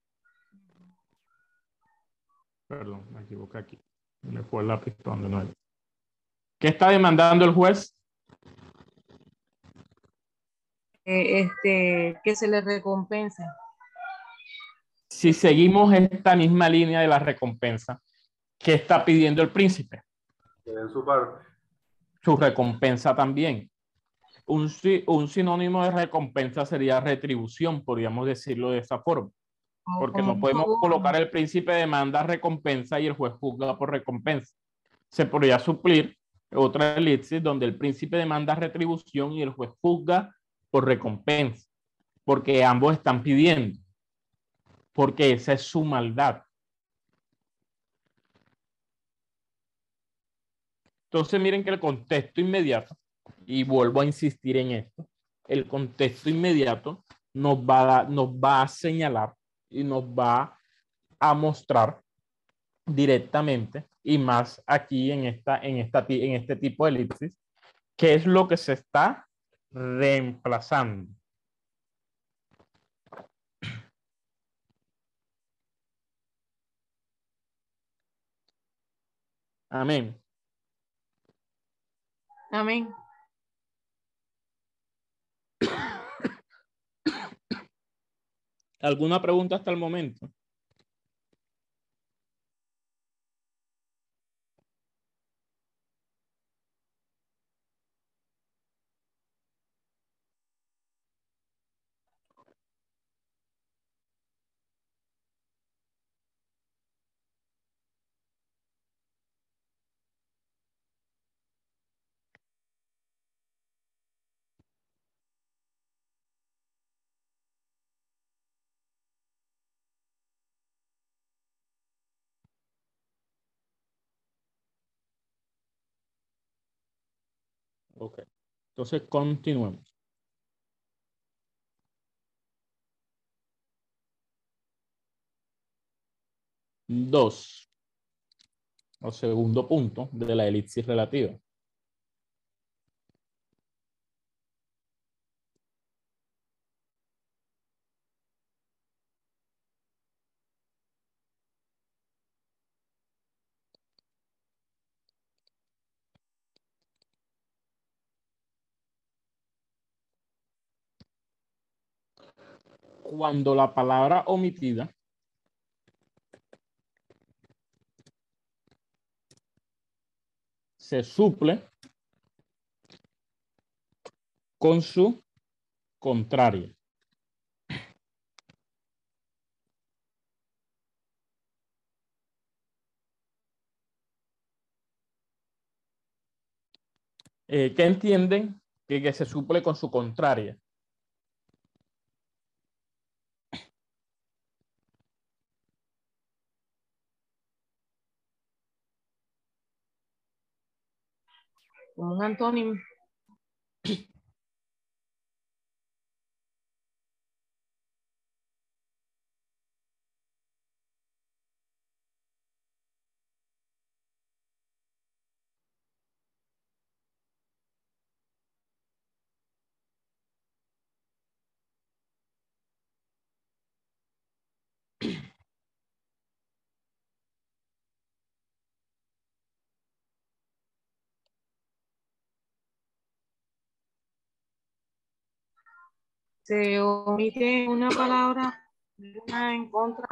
Perdón, me equivoqué aquí. Me fue el lápiz no es. ¿Qué está demandando el juez? eh, este, que se le recompensa. Si seguimos esta misma línea de la recompensa, ¿qué está pidiendo el príncipe? Den su parte. Su recompensa también. Un, un sinónimo de recompensa sería retribución, podríamos decirlo de esa forma. Porque no podemos colocar el príncipe demanda recompensa y el juez juzga por recompensa. Se podría suplir otra elipsis donde el príncipe demanda retribución y el juez juzga recompensa, porque ambos están pidiendo, porque esa es su maldad. Entonces miren que el contexto inmediato, y vuelvo a insistir en esto, el contexto inmediato nos va a, nos va a señalar y nos va a mostrar directamente y más aquí en, esta, en, esta, en este tipo de elipsis, qué es lo que se está reemplazando. Amén. Amén. ¿Alguna pregunta hasta el momento? Ok. Entonces, continuemos. Dos. O segundo punto de la elipsis relativa. Cuando la palabra omitida se suple con su contraria. Eh, ¿Qué entienden que, que se suple con su contraria? Como un antónimo. Se omite una palabra en contra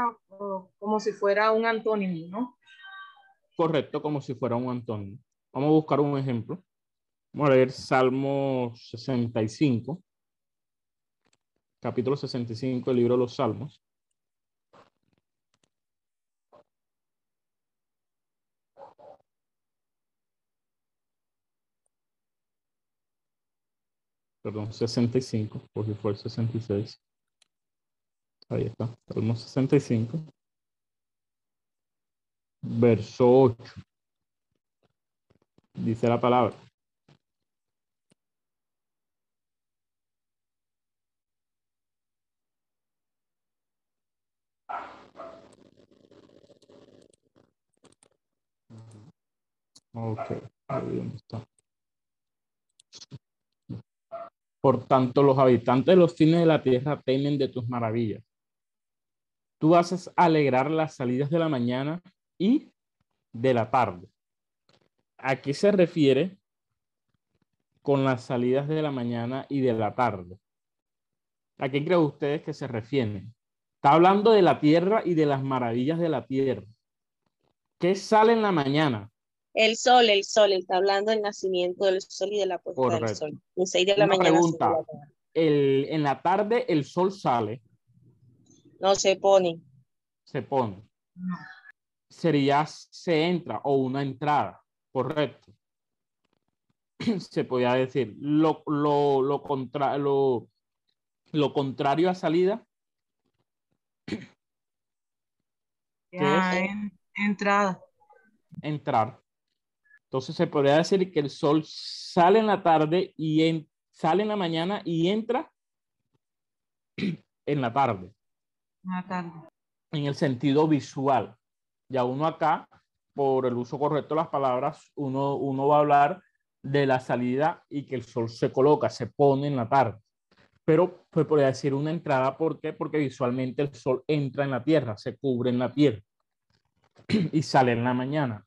como si fuera un antónimo, ¿no? Correcto, como si fuera un antónimo. Vamos a buscar un ejemplo. Vamos a leer Salmo 65, capítulo 65 del libro de los Salmos. Perdón, 65, porque fue el 66. Ahí está, Salmo 65. Verso 8. Dice la palabra. Ok, ahí está. Por tanto, los habitantes de los fines de la tierra temen de tus maravillas. Tú haces alegrar las salidas de la mañana y de la tarde. ¿A qué se refiere con las salidas de la mañana y de la tarde? ¿A qué creen ustedes que se refieren? Está hablando de la tierra y de las maravillas de la tierra. ¿Qué sale en la mañana? El sol, el sol, está hablando del nacimiento del sol y de la puesta Correcto. del sol. En 6 de la Una mañana. pregunta. seis la. El, en la tarde el sol sale, No se pone. se pone. Sería se entra o una entrada, correcto. *clears throat* Se podría decir lo, lo, lo, contra, lo, lo contrario a salida. *clears throat* Ya es? en- entrada. entrar. Entonces se podría decir que el sol sale en la tarde y en- sale en la mañana y entra en la tarde, en el sentido visual. Ya uno acá, por el uso correcto de las palabras, uno, uno va a hablar de la salida y que el sol se coloca, se pone en la tarde. Pero pues podría decir una entrada, ¿por qué? Porque visualmente el sol entra en la tierra, se cubre en la tierra *clears throat* y sale en la mañana.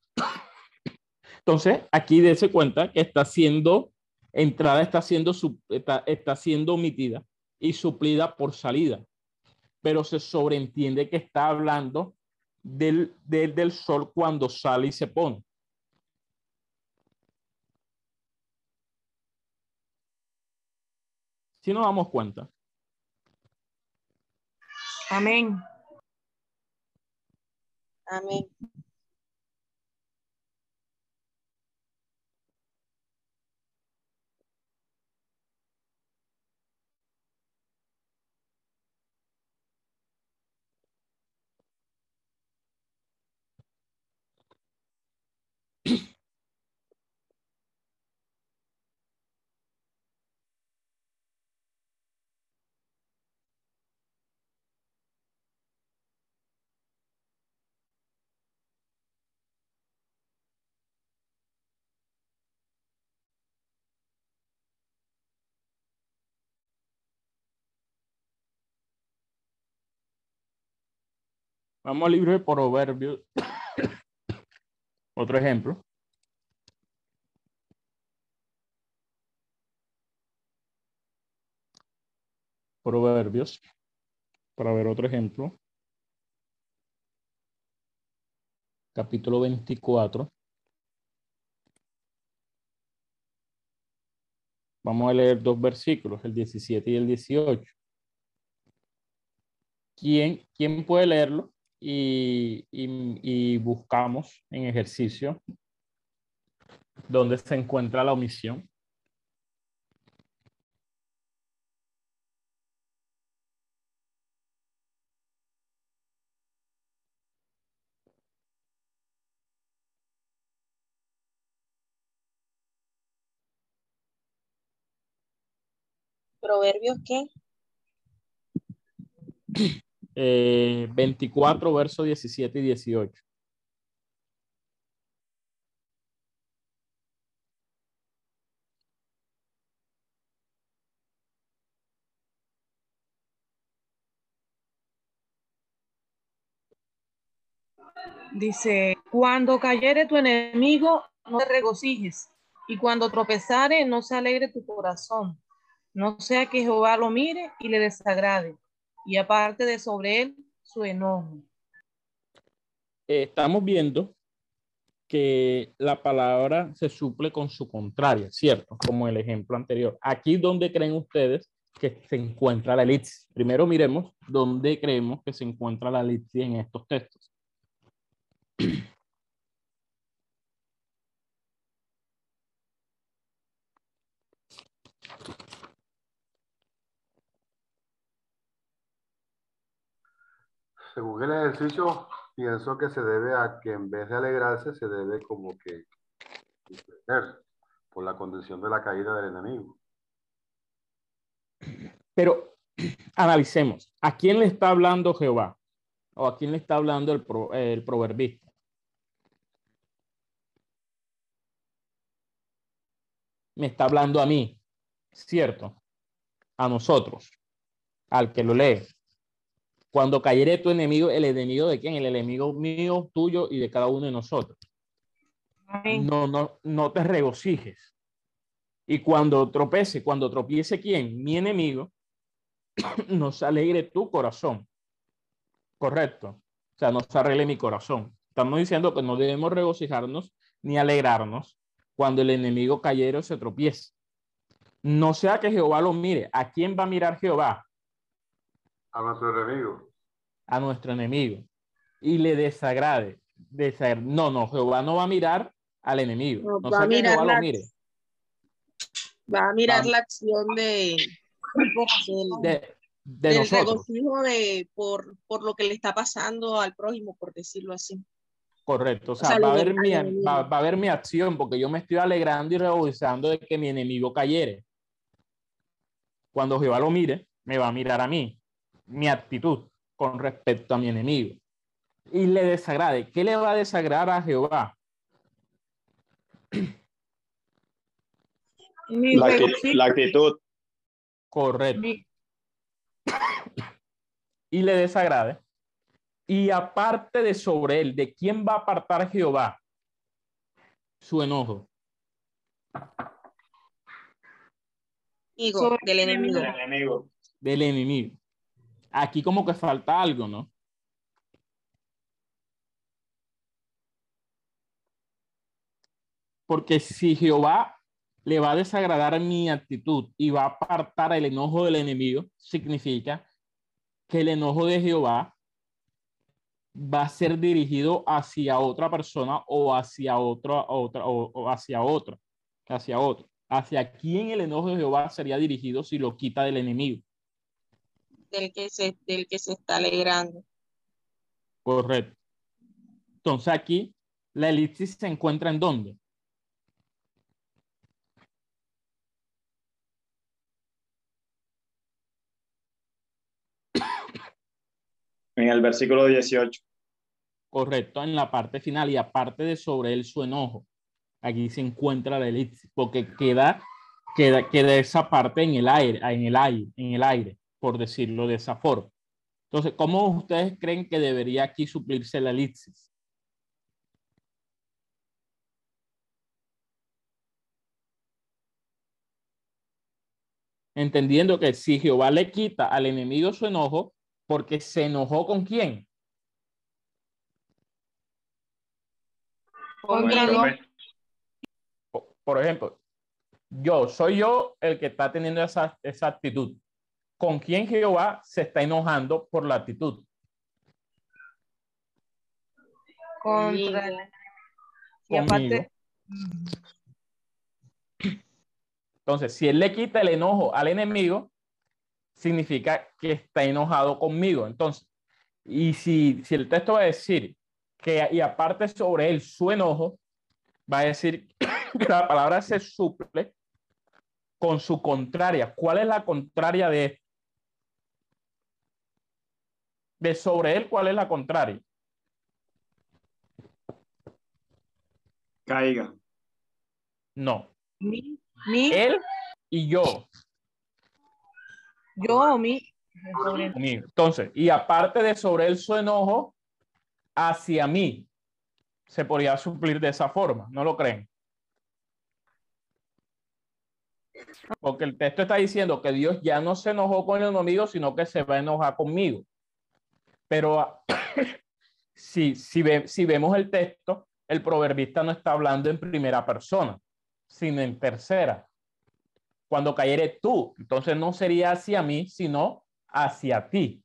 Entonces, aquí dése cuenta que está siendo, entrada está siendo, su- está, está siendo omitida y suplida por salida. pero se sobreentiende que está hablando del, del, del sol cuando sale y se pone. Si nos damos cuenta. Amén. Amén. Vamos al libro de Proverbios. Otro ejemplo. Proverbios. Para ver otro ejemplo. Capítulo 24. Vamos a leer dos versículos, el 17 y el 18. ¿Quién, quién puede leerlo? Y, buscamos en ejercicio dónde se encuentra la omisión. Proverbios qué? Eh, 24, versos 17 y 18. Dice, cuando cayere tu enemigo, no te regocijes, y cuando tropezare, no se alegre tu corazón, no sea que Jehová lo mire y le desagrade, y aparte de sobre él su enojo. Eh, estamos viendo que la palabra se suple con su contraria, ¿cierto? Como el ejemplo anterior. Aquí, ¿dónde creen ustedes que se encuentra la elipsis? Primero miremos dónde creemos que se encuentra la elipsis en estos textos. Según el ejercicio, pienso que se debe a que en vez de alegrarse, se debe como que por la condición de la caída del enemigo. Pero *clears throat* analicemos, ¿a quién le está hablando Jehová? ¿O a quién le está hablando el, pro, el proverbista? Me está hablando a mí, ¿cierto? A nosotros, al que lo lee. Cuando cayere tu enemigo, el enemigo de quién? El enemigo mío, tuyo y de cada uno de nosotros. Amén. No, no, no te regocijes. Y cuando tropece, cuando tropiece quién? Mi enemigo, *clears throat* no se alegre tu corazón. Correcto. O sea, no se arregle mi corazón. Estamos diciendo que no debemos regocijarnos ni alegrarnos cuando el enemigo cayero se tropiece. No sea que Jehová lo mire. ¿A quién va a mirar Jehová? A nuestro enemigo. A nuestro enemigo. Y le desagrade. Desagrade. No, no, Jehová no va a mirar al enemigo. No, No, va a mirar Jehová la- lo mire. Va a mirar Va. la acción de, del, De, de del nosotros. regocijo de por, por lo que le está pasando al prójimo, por decirlo así. Correcto, o sea, sea, va, a ver mi, va, va a ver mi acción porque yo me estoy alegrando y regocijando de que mi enemigo cayere. Cuando Jehová lo mire, me va a mirar a mí, mi actitud con respecto a mi enemigo. Y le desagrade. ¿Qué le va a desagradar a Jehová? La, actitud, Correcto. mi- *coughs* Y le desagrade. Y aparte de sobre él, ¿de quién va a apartar Jehová? Su enojo. Sobre del el enemigo. el enemigo. del enemigo. Aquí como que falta algo, ¿no? Porque si Jehová le va a desagradar mi actitud y va a apartar el enojo del enemigo, significa que el enojo de Jehová va a ser dirigido hacia otra persona o hacia otra o, hacia otra, hacia otro. ¿Hacia quién el enojo de Jehová sería dirigido si lo quita del enemigo? Del que se, del que se está alegrando. Correcto. Entonces aquí la elipsis se encuentra en dónde? En el versículo 18. Correcto, en la parte final y aparte de sobre él su enojo. Aquí se encuentra la elipsis, porque queda, queda, queda esa parte en el aire, en el aire, en el aire, por decirlo de esa forma. Entonces, ¿cómo ustedes creen que debería aquí suplirse la elipsis? Entendiendo que si Jehová le quita al enemigo su enojo, porque se enojó con quién? Por ejemplo, yo soy yo el que está teniendo esa, esa actitud. ¿Con quién Jehová se está enojando por la actitud? Contra y aparte. Entonces, si él le quita el enojo al enemigo, significa que está enojado conmigo. Entonces, y si, si el texto va a decir que, y aparte sobre él su enojo, va a decir *coughs* que la palabra se suple con su contraria. ¿Cuál es la contraria de De sobre él, ¿cuál es la contraria? Caiga. No. Mi, Él y yo. Yo o mi. Entonces, y aparte de sobre él su enojo hacia mí, se podría suplir de esa forma, ¿no lo creen? Porque el texto está diciendo que Dios ya no se enojó con el enemigo, sino que se va a enojar conmigo. Pero *coughs* si, si, si vemos el texto, el proverbista no está hablando en primera persona, sino en tercera cuando cayere tú. Entonces no sería hacia mí, sino hacia ti.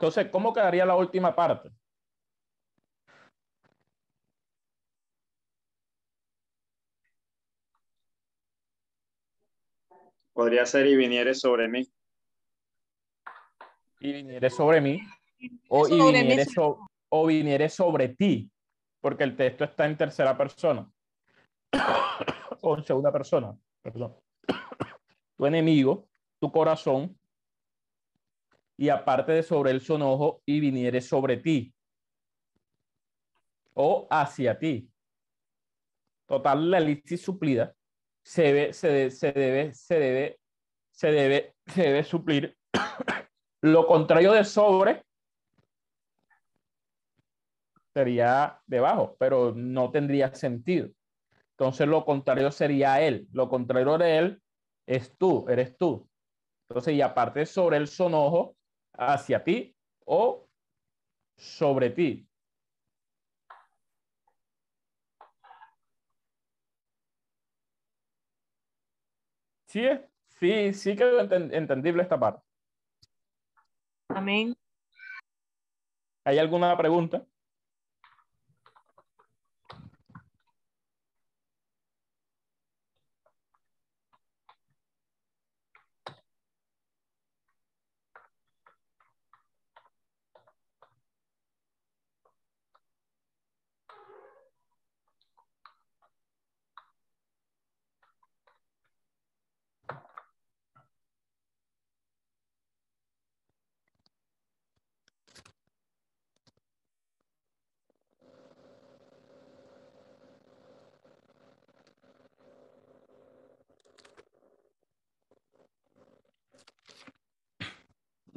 Entonces, ¿cómo quedaría la última parte? Podría ser y viniere sobre mí y viniere sobre mí, o, y viniere, o viniere sobre ti, porque el texto está en tercera persona, *coughs* o en segunda persona, perdón. *coughs* Tu enemigo, tu corazón, y aparte de sobre él su enojo, y viniere sobre ti, o hacia ti. Total, la lista suplida se debe, se, se debe, se debe, se debe, se debe suplir *coughs* lo contrario de sobre sería debajo, pero no tendría sentido. Entonces lo contrario sería él. Lo contrario de él es tú, eres tú. Entonces, y aparte sobre el sonojo hacia ti o sobre ti. Sí, sí, sí quedó entendible esta parte. Amén. ¿Hay alguna pregunta?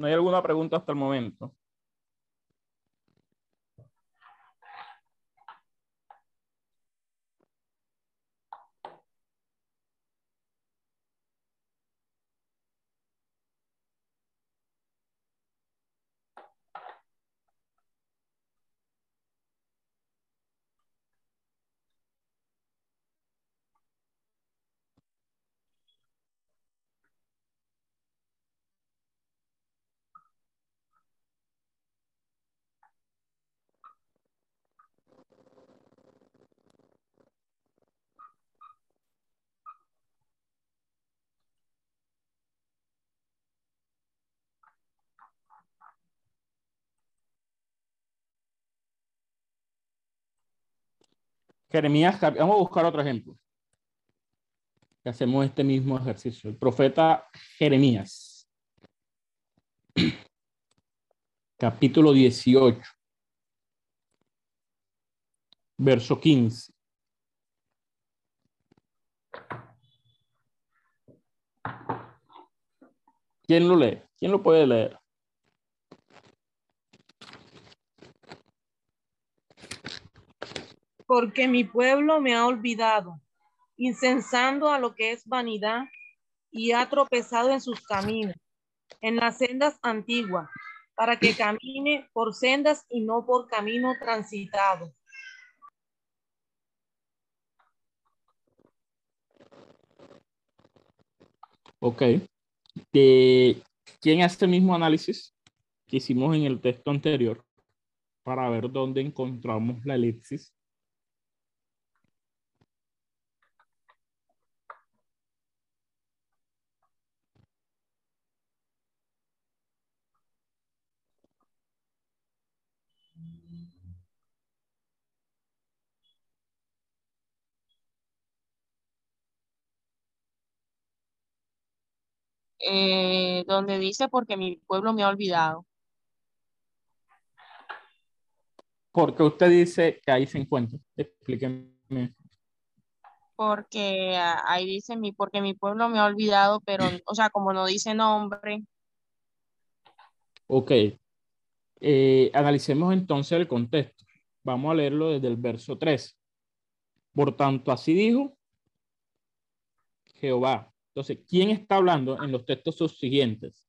¿No hay alguna pregunta hasta el momento? Jeremías, vamos a buscar otro ejemplo. Hacemos este mismo ejercicio. El profeta Jeremías. *clears throat* Capítulo 18. Verso 15. ¿Quién lo lee? ¿Quién lo puede leer? Porque mi pueblo me ha olvidado, incensando a lo que es vanidad, y ha tropezado en sus caminos, en las sendas antiguas, para que camine por sendas y no por camino transitado. Ok. De, ¿Quién hace el mismo análisis que hicimos en el texto anterior para ver dónde encontramos la elipsis? Eh, donde dice porque mi pueblo me ha olvidado. Porque usted dice que ahí se encuentra. Explíqueme. Porque ah, ahí dice mi, porque mi pueblo me ha olvidado, pero, o sea, como no dice nombre, Ok. Eh, analicemos entonces el contexto. Vamos a leerlo desde el verso 3. Por tanto, así dijo Jehová. Entonces, ¿quién está hablando en los textos subsiguientes?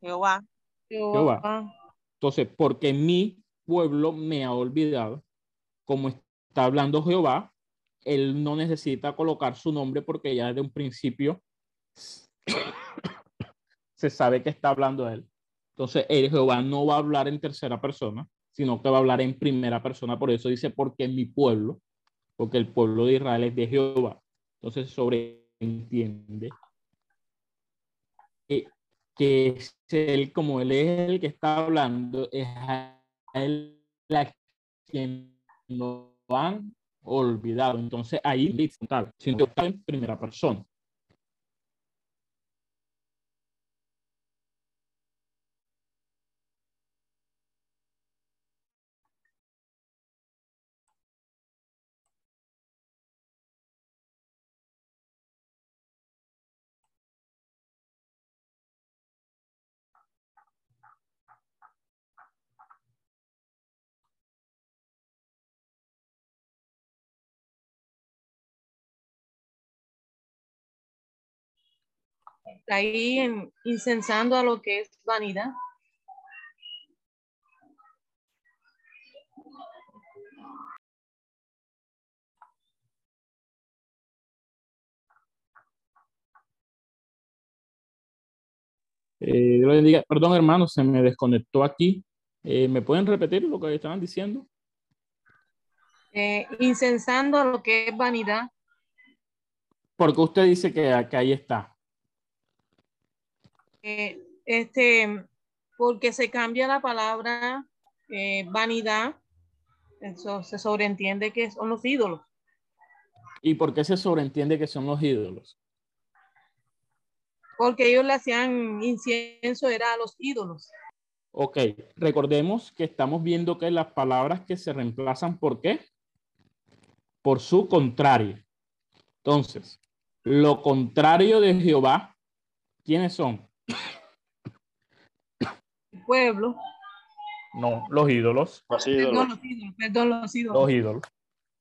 Jehová, Jehová. Entonces, porque mi pueblo me ha olvidado, como está hablando Jehová, él no necesita colocar su nombre porque ya desde un principio *coughs* se sabe que está hablando él. Entonces, el Jehová no va a hablar en tercera persona, sino que va a hablar en primera persona. Por eso dice, porque mi pueblo, porque el pueblo de Israel es de Jehová. Entonces, sobreentiende que, que es él, como él es el que está hablando, es a él la quien lo han olvidado. Entonces, ahí está en primera persona. Está ahí en- incensando a lo que es vanidad. Eh, bendiga. Perdón, hermano, se me desconectó aquí. Eh, ¿Me pueden repetir lo que estaban diciendo? Eh, incensando a lo que es vanidad. Porque usted dice que, que ahí está. Eh, este, porque se cambia la palabra eh, vanidad, eso se sobreentiende que son los ídolos. ¿Y por qué se sobreentiende que son los ídolos? Porque ellos le hacían incienso, era a los ídolos. Ok, recordemos que estamos viendo que las palabras que se reemplazan, ¿por qué? Por su contrario. Entonces, lo contrario de Jehová, ¿quiénes son? El pueblo, No, los ídolos. Los perdón, ídolos. los ídolos, perdón, los ídolos. Los ídolos.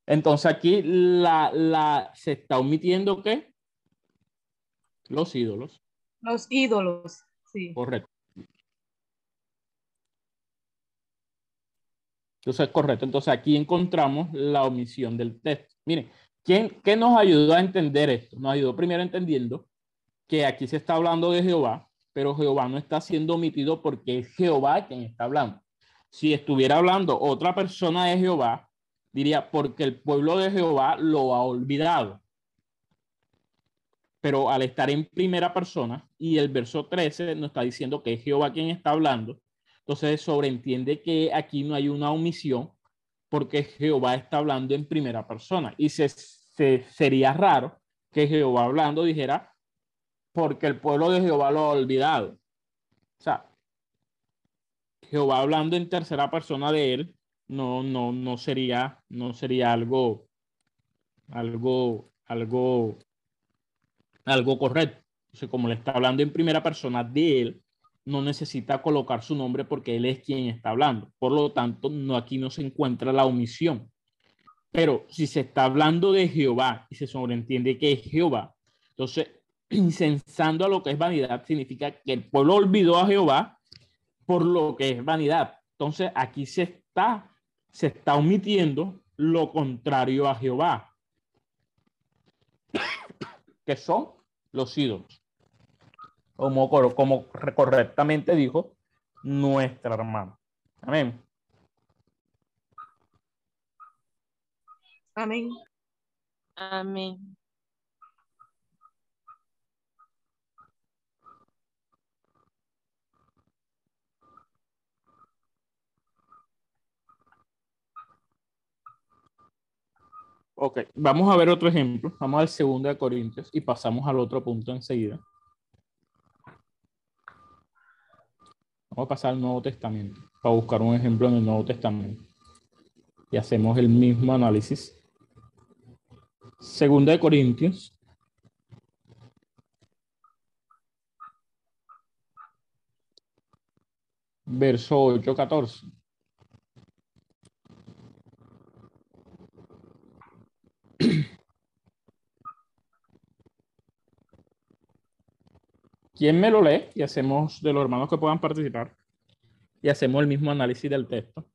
Entonces aquí la, la, se está omitiendo qué? Los ídolos. Los ídolos, sí. Correcto. Entonces, correcto. Entonces, aquí encontramos la omisión del texto. Miren, ¿quién, ¿qué nos ayudó a entender esto? Nos ayudó primero entendiendo que aquí se está hablando de Jehová, pero Jehová no está siendo omitido porque es Jehová quien está hablando. Si estuviera hablando otra persona de Jehová, diría, porque el pueblo de Jehová lo ha olvidado. Pero al estar en primera persona y el verso 13 nos está diciendo que es Jehová quien está hablando, entonces sobreentiende que aquí no hay una omisión porque Jehová está hablando en primera persona. Y se, sería raro que Jehová hablando dijera, porque el pueblo de Jehová lo ha olvidado. O sea, Jehová hablando en tercera persona de él, no, no, no sería, no sería algo, algo, algo, algo correcto. Entonces, como le está hablando en primera persona de él, no necesita colocar su nombre porque él es quien está hablando. Por lo tanto, no, aquí no se encuentra la omisión. Pero si se está hablando de Jehová y se sobreentiende que es Jehová, entonces, incensando a lo que es vanidad, significa que el pueblo olvidó a Jehová por lo que es vanidad. Entonces, aquí se está, se está omitiendo lo contrario a Jehová, que son los ídolos como, como correctamente dijo nuestra hermana. Amén. Amén. Amén. Ok, vamos a ver otro ejemplo. Vamos al segundo de Corintios y pasamos al otro punto enseguida. Vamos a pasar al Nuevo Testamento para buscar un ejemplo en el Nuevo Testamento. Y hacemos el mismo análisis. Segunda de Corintios. Verso 8, 14. ¿Quién me lo lee? Y hacemos de los hermanos que puedan participar. Y hacemos el mismo análisis del texto.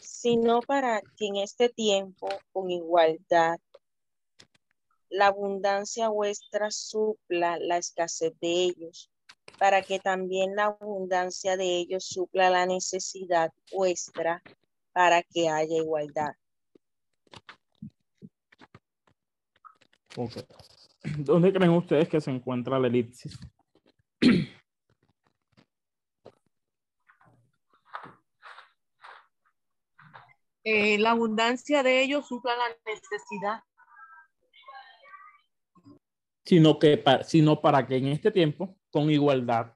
Sino para que en este tiempo, con igualdad, la abundancia vuestra supla la escasez de ellos, para que también la abundancia de ellos supla la necesidad vuestra para que haya igualdad. *clears throat* ¿Dónde creen ustedes que se encuentra la elipsis? *clears throat* Eh, la abundancia de ellos supla la necesidad. Sino, que, sino para que en este tiempo, con igualdad,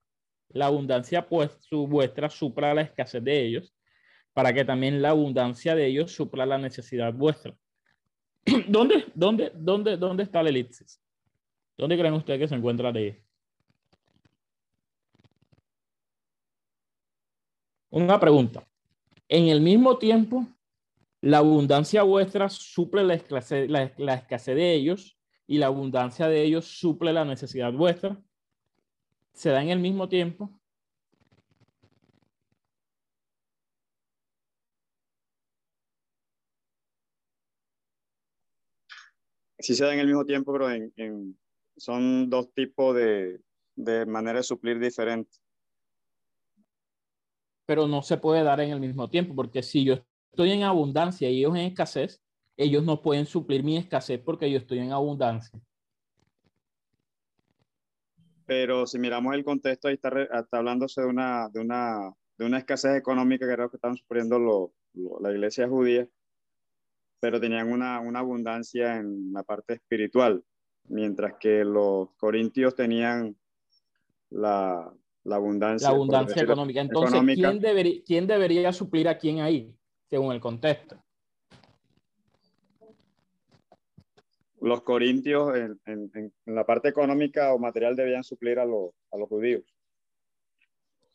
la abundancia pues, su, vuestra supla la escasez de ellos para que también la abundancia de ellos supla la necesidad vuestra. *clears throat* ¿Dónde, dónde, dónde, dónde está la elipsis? ¿Dónde creen ustedes que se encuentra de Una pregunta. En el mismo tiempo, la abundancia vuestra suple la escasez, la, la escasez de ellos y la abundancia de ellos suple la necesidad vuestra. ¿Se da en el mismo tiempo? Sí se da en el mismo tiempo, pero en, son dos tipos de, de maneras de suplir diferentes. Pero no se puede dar en el mismo tiempo, porque si yo estoy en abundancia y ellos en escasez, ellos no pueden suplir mi escasez porque yo estoy en abundancia. Pero si miramos el contexto, ahí está, está hablándose de una, de, una, de una escasez económica que creo que están sufriendo lo, la iglesia judía pero tenían una, una abundancia en la parte espiritual, mientras que los corintios tenían la, la abundancia. La abundancia económica. Entonces, ¿quién, debería, ¿quién debería suplir a quién ahí, según el contexto? Los corintios en, en, en la parte económica o material debían suplir a, los, a los judíos.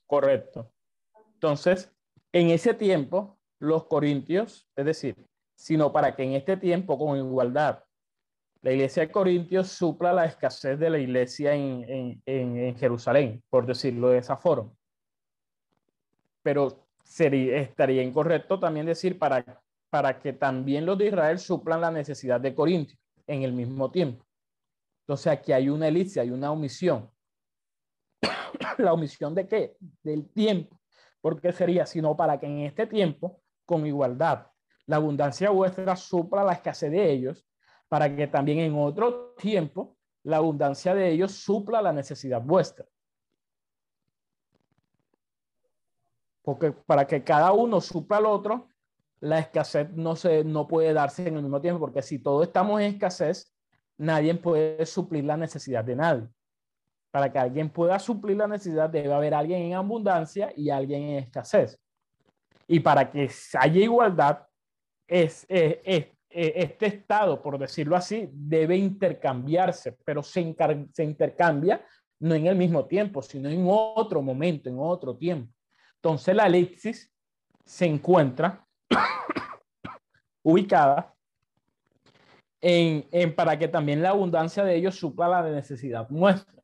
Correcto. Entonces, en ese tiempo, los corintios, es decir, sino para que en este tiempo, con igualdad, la iglesia de Corintios supla la escasez de la iglesia en, Jerusalén, por decirlo de esa forma. Pero sería, estaría incorrecto también decir para, para que también los de Israel suplan la necesidad de Corintios en el mismo tiempo. Entonces aquí hay una elipse, hay una omisión. *coughs* ¿La omisión de qué? Del tiempo. Porque sería, sino para que en este tiempo, con igualdad, la abundancia vuestra supla la escasez de ellos, para que también en otro tiempo la abundancia de ellos supla la necesidad vuestra. Porque para que cada uno supla al otro, la escasez no, se, no puede darse en el mismo tiempo, porque si todos estamos en escasez, nadie puede suplir la necesidad de nadie. Para que alguien pueda suplir la necesidad, debe haber alguien en abundancia y alguien en escasez. Y para que haya igualdad, es, este estado, por decirlo así, debe intercambiarse, pero se, intercambia no en el mismo tiempo, sino en otro momento, en otro tiempo. Entonces la elipsis se encuentra *coughs* ubicada en, para que también la abundancia de ellos supla la necesidad nuestra.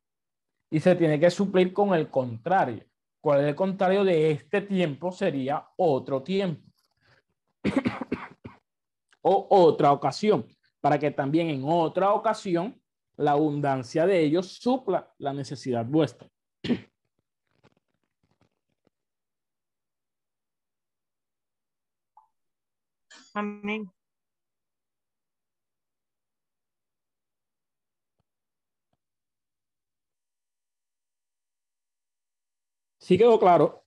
Y se tiene que suplir con el contrario. ¿Cuál es el contrario de este tiempo? Sería otro tiempo. *coughs* o otra ocasión, para que también en otra ocasión la abundancia de ellos supla la necesidad vuestra. Amén. Sí quedó claro.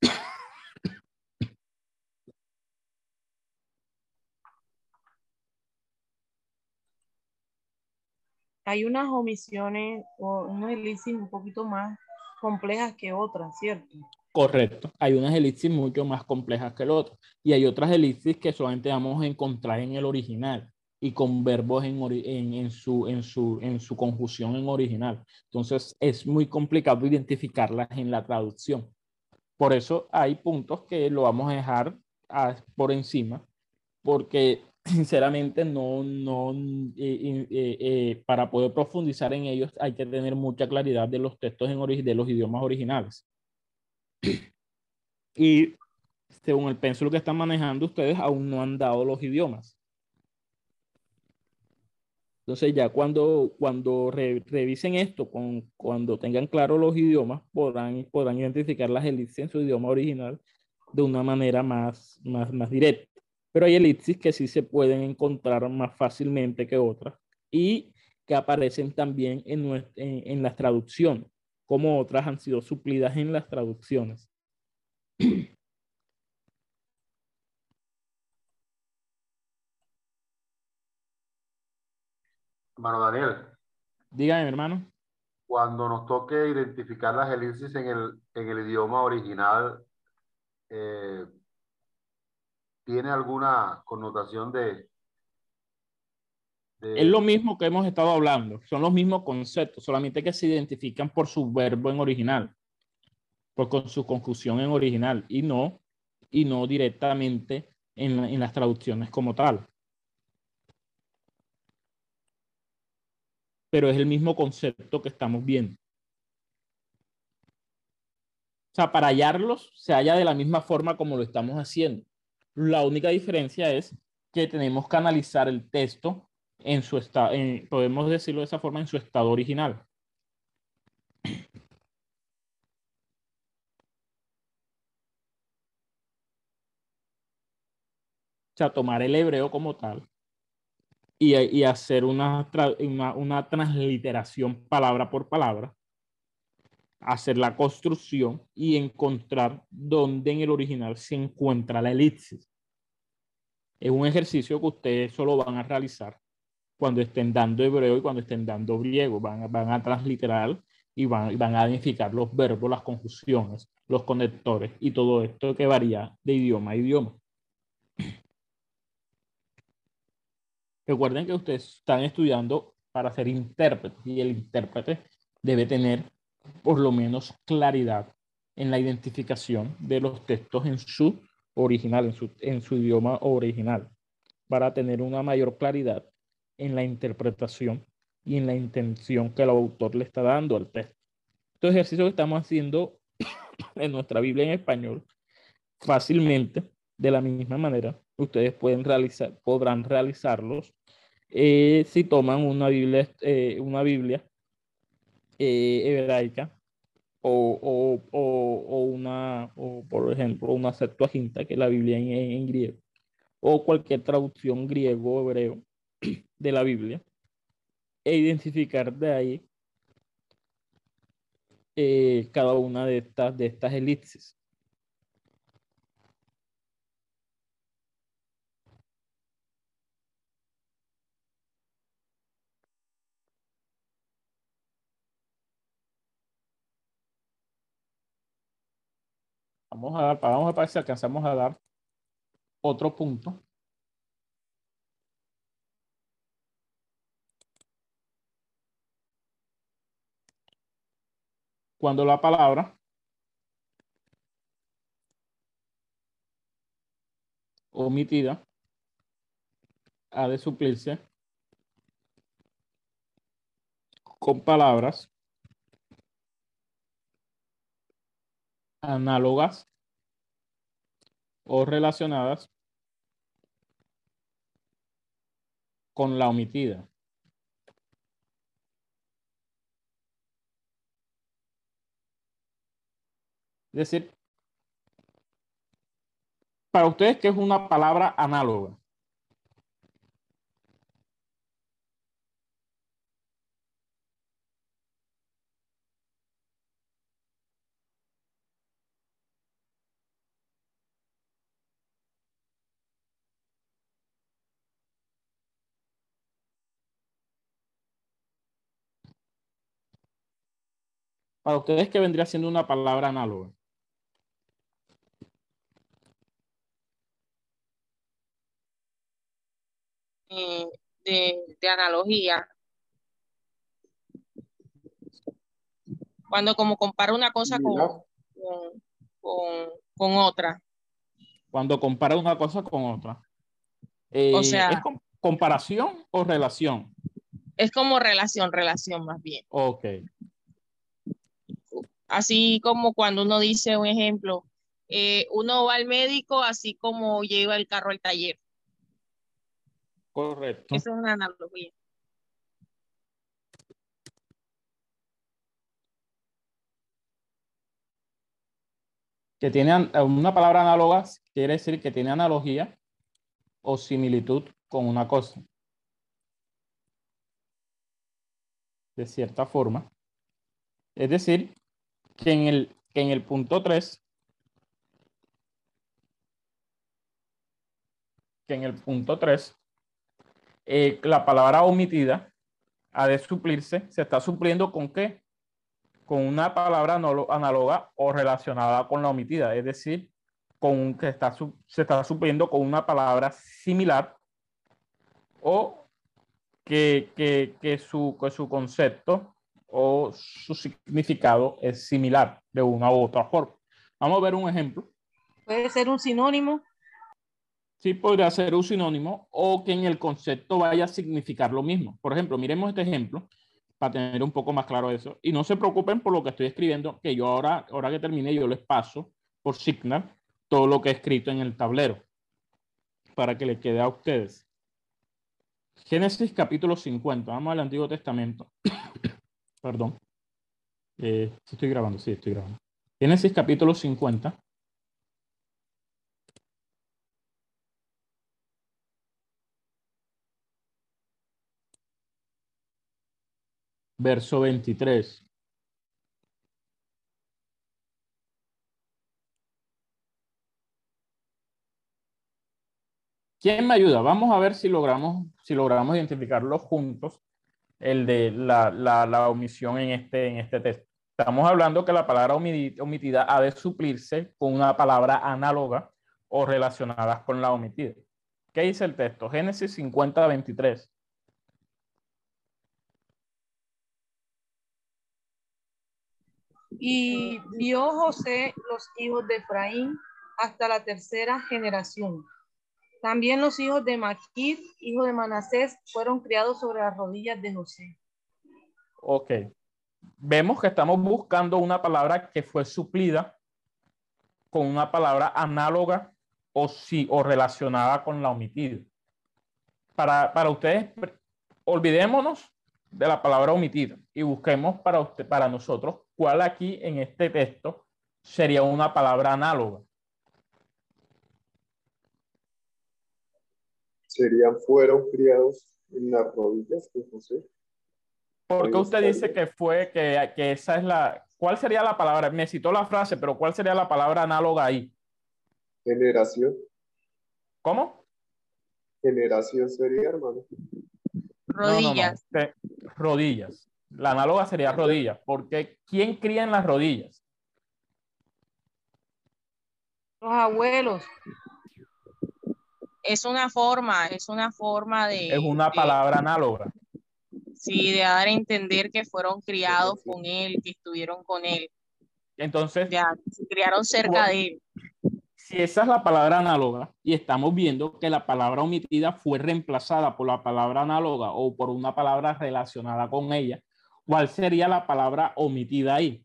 Hay unas omisiones o unas elipsis un poquito más complejas que otras, ¿cierto? Correcto. Hay unas elipsis mucho más complejas que el otro. Y hay otras elipsis que solamente vamos a encontrar en el original y con verbos en, en, en, su, en, su, en su conjunción en original. Entonces es muy complicado identificarlas en la traducción. Por eso hay puntos que lo vamos a dejar a, por encima, porque sinceramente no, no, eh, eh, eh, para poder profundizar en ellos hay que tener mucha claridad de los textos en de los idiomas originales. *clears throat* Y según el pénsulo que están manejando ustedes, aún no han dado los idiomas. Entonces ya cuando, cuando revisen esto, con, cuando tengan claro los idiomas, podrán, podrán identificar las elipsis en su idioma original de una manera más, más, más directa. Pero hay elipsis que sí se pueden encontrar más fácilmente que otras y que aparecen también en, en, en las traducciones, como otras han sido suplidas en las traducciones. *clears throat* Hermano Daniel. Dígame, hermano. Cuando nos toque identificar las elipsis en el, en el idioma original, eh, ¿tiene alguna connotación de, Es lo mismo que hemos estado hablando, son los mismos conceptos, solamente que se identifican por su verbo en original, por con su confusión en original y no, y no directamente en, en las traducciones como tal. pero es el mismo concepto que estamos viendo. O sea, para hallarlos se halla de la misma forma como lo estamos haciendo. La única diferencia es que tenemos que analizar el texto en su estado, podemos decirlo de esa forma, en su estado original. O sea, tomar el hebreo como tal y, hacer una, una, transliteración palabra por palabra, hacer la construcción y encontrar dónde en el original se encuentra la elipsis. Es un ejercicio que ustedes solo van a realizar cuando estén dando hebreo y cuando estén dando griego. Van, van a transliterar y van, van a identificar los verbos, las conjunciones, los conectores y todo esto que varía de idioma a idioma. *clears throat* Recuerden que ustedes están estudiando para ser intérpretes y el intérprete debe tener por lo menos claridad en la identificación de los textos en su original, en su, en su idioma original, para tener una mayor claridad en la interpretación y en la intención que el autor le está dando al texto. Este ejercicio que estamos haciendo *coughs* en nuestra Biblia en español, fácilmente, de la misma manera, ustedes pueden realizar, podrán realizarlos eh, si toman una Biblia, eh, una Biblia eh, hebraica o, o, o, o una, por ejemplo, una Septuaginta, que la Biblia en, griego, o cualquier traducción griego o hebreo *clears throat* de la Biblia, e identificar de ahí eh, cada una de estas, de estas elipsis. Vamos a dar, vamos a ver si alcanzamos a dar otro punto. Cuando la palabra omitida ha de suplirse con palabras análogas o relacionadas con la omitida. Es decir, para ustedes, ¿qué es una palabra análoga? Para ustedes, ¿qué vendría siendo una palabra análoga? Eh, de, de analogía. Cuando como compara una cosa con, con, con, con otra. Cuando compara una cosa con otra. Eh, O sea- ¿Es com- comparación o relación? Es como relación, relación más bien. Ok. Así como cuando uno dice un ejemplo, eh, uno va al médico así como lleva el carro al taller. Correcto. Eso es una analogía. Que tiene una palabra análoga quiere decir que tiene analogía o similitud con una cosa. De cierta forma. Es decir, que en el, que en el punto 3, que en el punto 3, eh, la palabra omitida ha de suplirse, se está supliendo con qué? Con una palabra análoga o relacionada con la omitida, es decir, con que está, se está supliendo con una palabra similar o que, que, que su, que su concepto o su significado es similar de una u otra forma. Vamos a ver un ejemplo. Puede ser un sinónimo. Sí podría ser un sinónimo o que en el concepto vaya a significar lo mismo. Por ejemplo, miremos este ejemplo para tener un poco más claro eso. Y no se preocupen por lo que estoy escribiendo, que yo ahora, ahora que termine, yo les paso por Signal todo lo que he escrito en el tablero para que le quede a ustedes. Génesis capítulo 50. Vamos al Antiguo Testamento. Perdón. Eh, estoy grabando, sí, estoy grabando. Génesis capítulo 50. Verso 23. ¿Quién me ayuda? Vamos a ver si logramos, si logramos identificarlos juntos, el de la, la, la omisión en este, en este texto. Estamos hablando que la palabra omitida ha de suplirse con una palabra análoga o relacionadas con la omitida. ¿Qué dice el texto? Génesis 50, 23. Y vio José los hijos de Efraín hasta la tercera generación. También los hijos de Maquir, hijo de Manasés, fueron criados sobre las rodillas de José. Ok. Vemos que estamos buscando una palabra que fue suplida con una palabra análoga o, sí, o relacionada con la omitida. Para, para ustedes, olvidémonos de la palabra omitida y busquemos para, usted, para nosotros cuál aquí en este texto sería una palabra análoga. Serían, fueron criados en las rodillas de José. ¿Por qué usted dice que fue, que, que esa es la, ¿cuál sería la palabra? Me citó la frase, pero ¿cuál sería la palabra análoga ahí? Generación. ¿Cómo? Generación sería, hermano. No, no, no. Rodillas. Rodillas. La análoga sería rodillas, porque ¿quién cría en las rodillas? Los abuelos. Es una forma, es una forma de. Es una de- palabra análoga. sí, de dar a entender que fueron criados con él, que estuvieron con él, Entonces, ya se criaron cerca de él. si esa es la palabra análoga y estamos viendo que la palabra omitida fue reemplazada por la palabra análoga o por una palabra relacionada con ella, ¿cuál sería la palabra omitida ahí?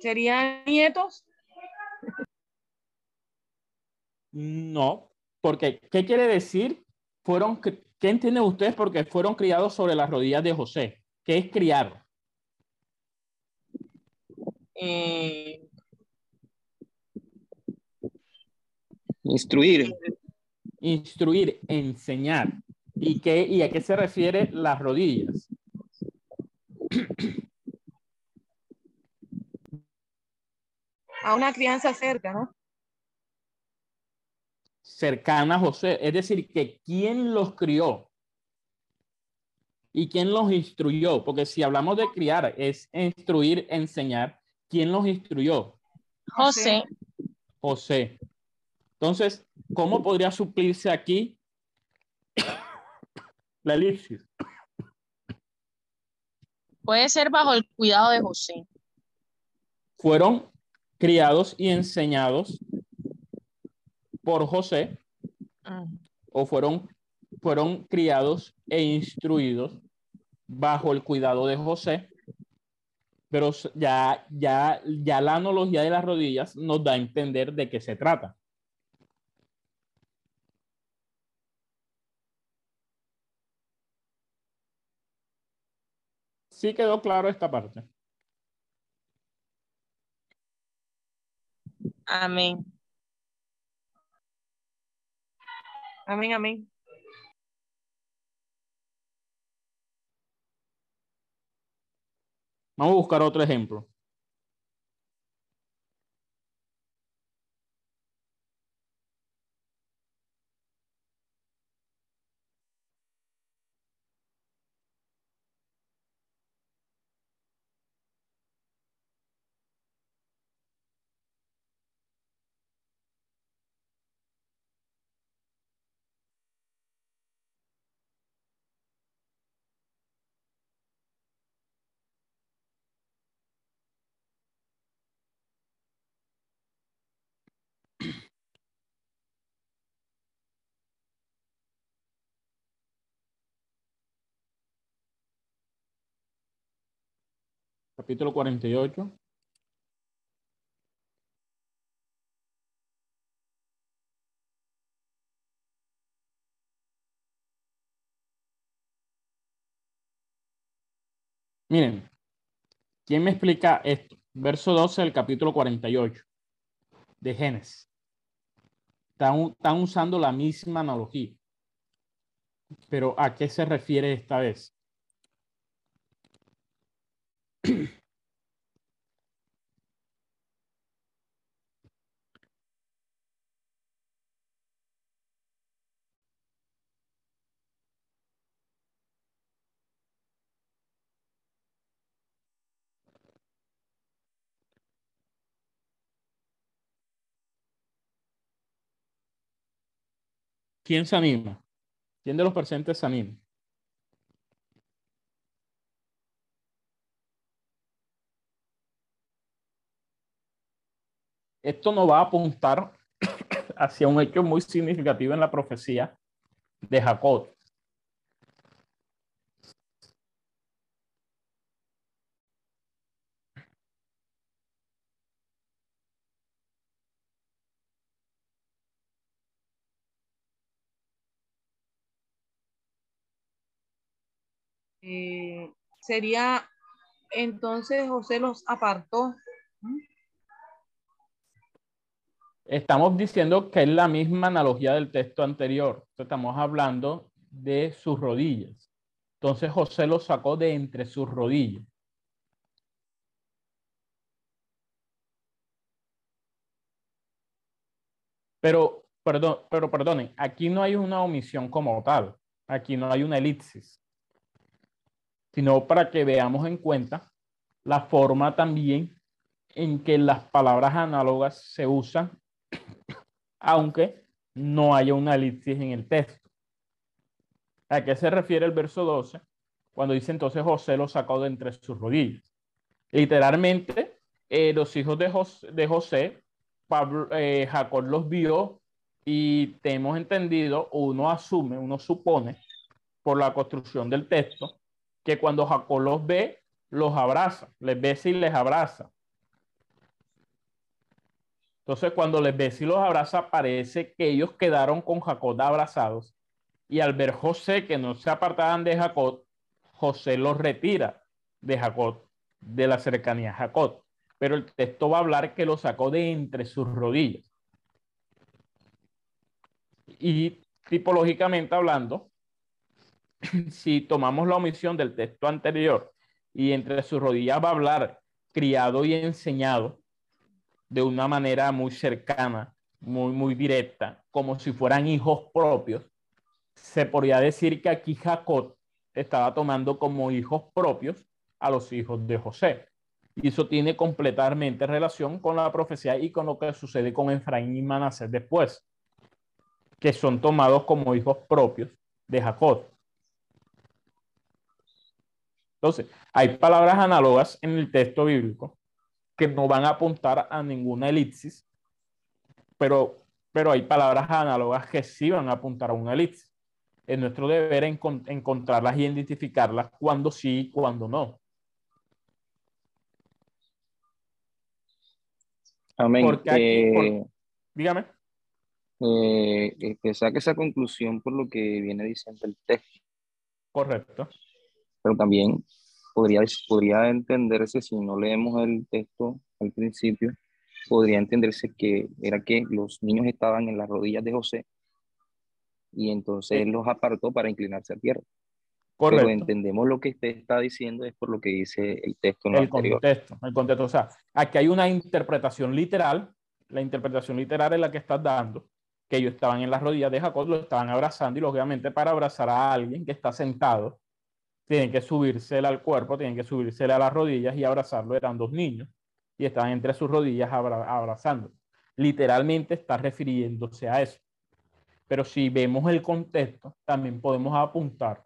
¿Serían nietos? No, porque ¿qué quiere decir? Fueron, ¿qué entienden ustedes? Porque fueron criados sobre las rodillas de José. ¿Qué es criar? Eh, Instruir. Instruir, enseñar. ¿Y, qué, ¿Y a qué se refiere las rodillas? A una crianza cerca, ¿no? cercana a José. Es decir, que quién los crió y quién los instruyó. Porque si hablamos de criar, es instruir, enseñar. ¿Quién los instruyó? José, José. Entonces, ¿cómo podría suplirse aquí *coughs* la elipsis? puede ser bajo el cuidado de José. Fueron criados y enseñados por José o fueron, fueron criados e instruidos bajo el cuidado de José, pero ya, ya, ya la analogía de las rodillas nos da a entender de qué se trata. Sí quedó claro esta parte. Amén. Amén, amén. Vamos a buscar otro ejemplo. Capítulo 48. Miren, ¿quién me explica esto? Verso 12 del capítulo 48 de Génesis. Están, usando la misma analogía. Pero ¿a qué se refiere esta vez? ¿Quién se anima? ¿Quién de los presentes se anima? Esto no va a apuntar *coughs* hacia un hecho muy significativo en la profecía de Jacob. Eh, sería entonces José los apartó. Estamos diciendo que es la misma analogía del texto anterior. Estamos hablando de sus rodillas. Entonces José los sacó de entre sus rodillas. Pero, perdón, pero perdonen, aquí no hay una omisión como tal. Aquí no hay una elipsis. Sino para que veamos en cuenta la forma también en que las palabras análogas se usan, aunque no haya una elipsis en el texto. ¿A qué se refiere el verso 12? Cuando dice entonces José lo sacó de entre sus rodillas. Literalmente, eh, los hijos de José, de José Pablo, eh, Jacob los vio y tenemos entendido, uno asume, uno supone, por la construcción del texto, que cuando Jacob los ve, los abraza, les besa y les abraza. Entonces, cuando les besa y los abraza, parece que ellos quedaron con Jacob abrazados. Y al ver José que no se apartaban de Jacob, José los retira de Jacob, de la cercanía a Jacob pero el texto va a hablar que lo sacó de entre sus rodillas. Y tipológicamente hablando, *clears throat* si tomamos la omisión del texto anterior y entre sus rodillas va a hablar criado y enseñado de una manera muy cercana, muy, muy directa, como si fueran hijos propios, se podría decir que aquí Jacob estaba tomando como hijos propios a los hijos de José. Y eso tiene completamente relación con la profecía y con lo que sucede con Efraín y Manasés después, que son tomados como hijos propios de Jacob. Entonces, hay palabras análogas en el texto bíblico que no van a apuntar a ninguna elipsis, pero, pero hay palabras análogas que sí van a apuntar a una elipsis. Es nuestro deber encontrarlas y identificarlas cuando sí y cuando no. Amén. Porque aquí, Eh, por- dígame. eh, que saque esa conclusión por lo que viene diciendo el texto, Correcto. pero también podría, podría entenderse, si no leemos el texto al principio, podría entenderse que era que los niños estaban en las rodillas de José y entonces él los apartó para inclinarse a tierra. Pero Correcto. entendemos lo que usted está diciendo es por lo que dice el texto en el anterior. contexto, el contexto. O sea, aquí hay una interpretación literal. La interpretación literal es la que estás dando, que ellos estaban en las rodillas de Jacob, lo estaban abrazando y lógicamente para abrazar a alguien que está sentado, tienen que subírsele al cuerpo, tienen que subírsele a las rodillas y abrazarlo. Eran dos niños y estaban entre sus rodillas abra- abrazando. Literalmente está refiriéndose a eso. Pero si vemos el contexto, también podemos apuntar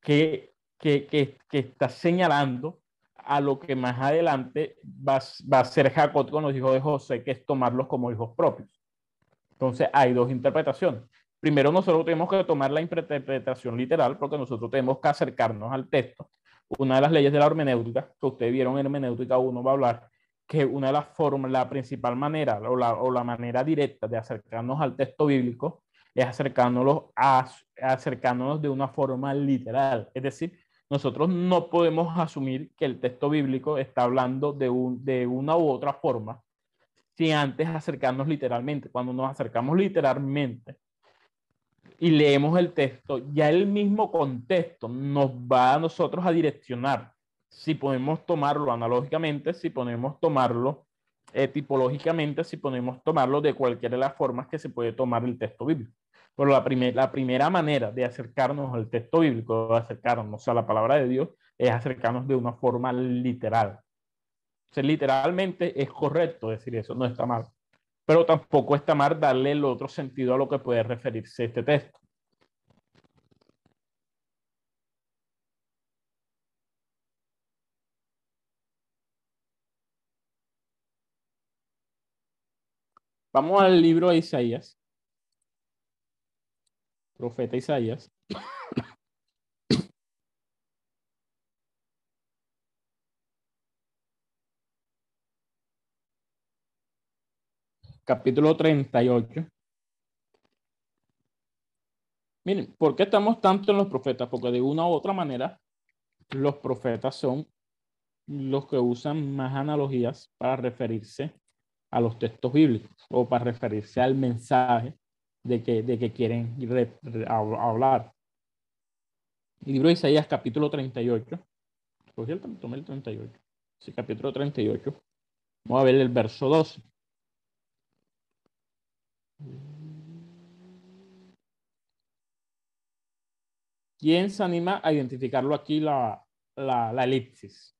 que, que, que, está señalando a lo que más adelante va, va a ser Jacob con los hijos de José, que es tomarlos como hijos propios. Entonces hay dos interpretaciones. Primero nosotros tenemos que tomar la interpretación literal porque nosotros tenemos que acercarnos al texto. Una de las leyes de la hermenéutica, que ustedes vieron en hermenéutica uno va a hablar, que una de las formas, la principal manera o la, o la manera directa de acercarnos al texto bíblico es acercándonos, a, acercándonos de una forma literal. Es decir, nosotros no podemos asumir que el texto bíblico está hablando de, un, de una u otra forma sin antes acercarnos literalmente. Cuando nos acercamos literalmente y leemos el texto, ya el mismo contexto nos va a nosotros a direccionar si podemos tomarlo analógicamente, si podemos tomarlo eh, tipológicamente, si podemos tomarlo de cualquiera de las formas que se puede tomar el texto bíblico. Pero la, primer, la primera manera de acercarnos al texto bíblico, de acercarnos a la palabra de Dios, es acercarnos de una forma literal. O sea, literalmente es correcto decir eso, no está mal. Pero tampoco está mal darle el otro sentido a lo que puede referirse este texto. Vamos al libro de Isaías. Profeta Isaías. Capítulo 38. Miren, ¿por qué estamos tanto en los profetas? Porque de una u otra manera los profetas son los que usan más analogías para referirse a los textos bíblicos o para referirse al mensaje de que, de que quieren re- re- hab- hablar. El libro de Isaías, capítulo 38. Cogí el, tomé el 38. Sí, capítulo 38. Vamos a ver el verso 12. ¿Quién se anima a identificarlo aquí la, la, elipsis?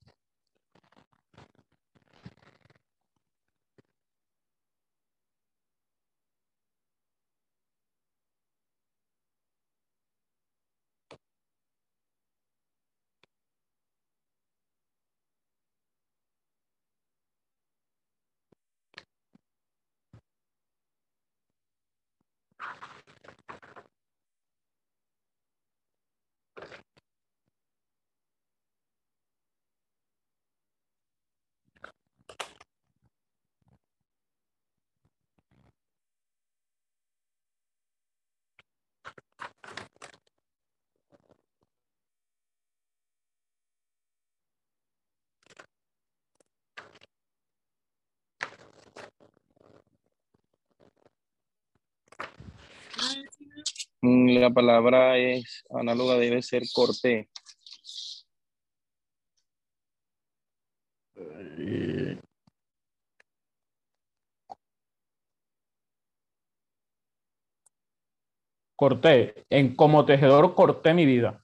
Mm, La palabra es análoga, debe ser corté. Corté, en como tejedor corté mi vida.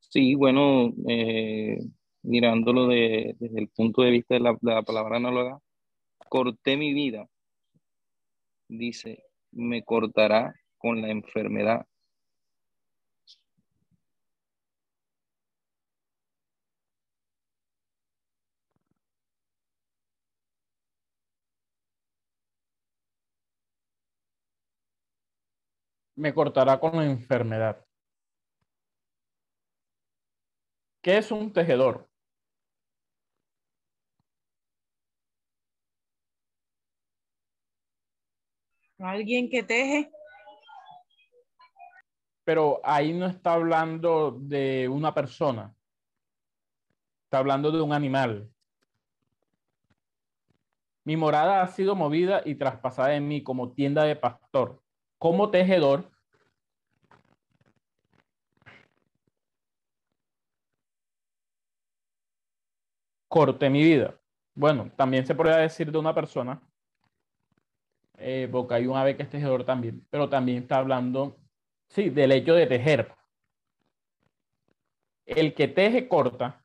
Sí, bueno, eh, mirándolo de- desde el punto de vista de la, de la palabra análoga, corté mi vida. Dice, me cortará con la enfermedad. Me cortará con la enfermedad. ¿Qué es un tejedor? Alguien que teje. Pero ahí no está hablando de una persona. Está hablando de un animal. Mi morada ha sido movida y traspasada en mí como tienda de pastor. Como tejedor, corté mi vida. Bueno, también se podría decir de una persona, eh, porque hay un ave que es tejedor también, pero también está hablando, sí, del hecho de tejer. El que teje corta.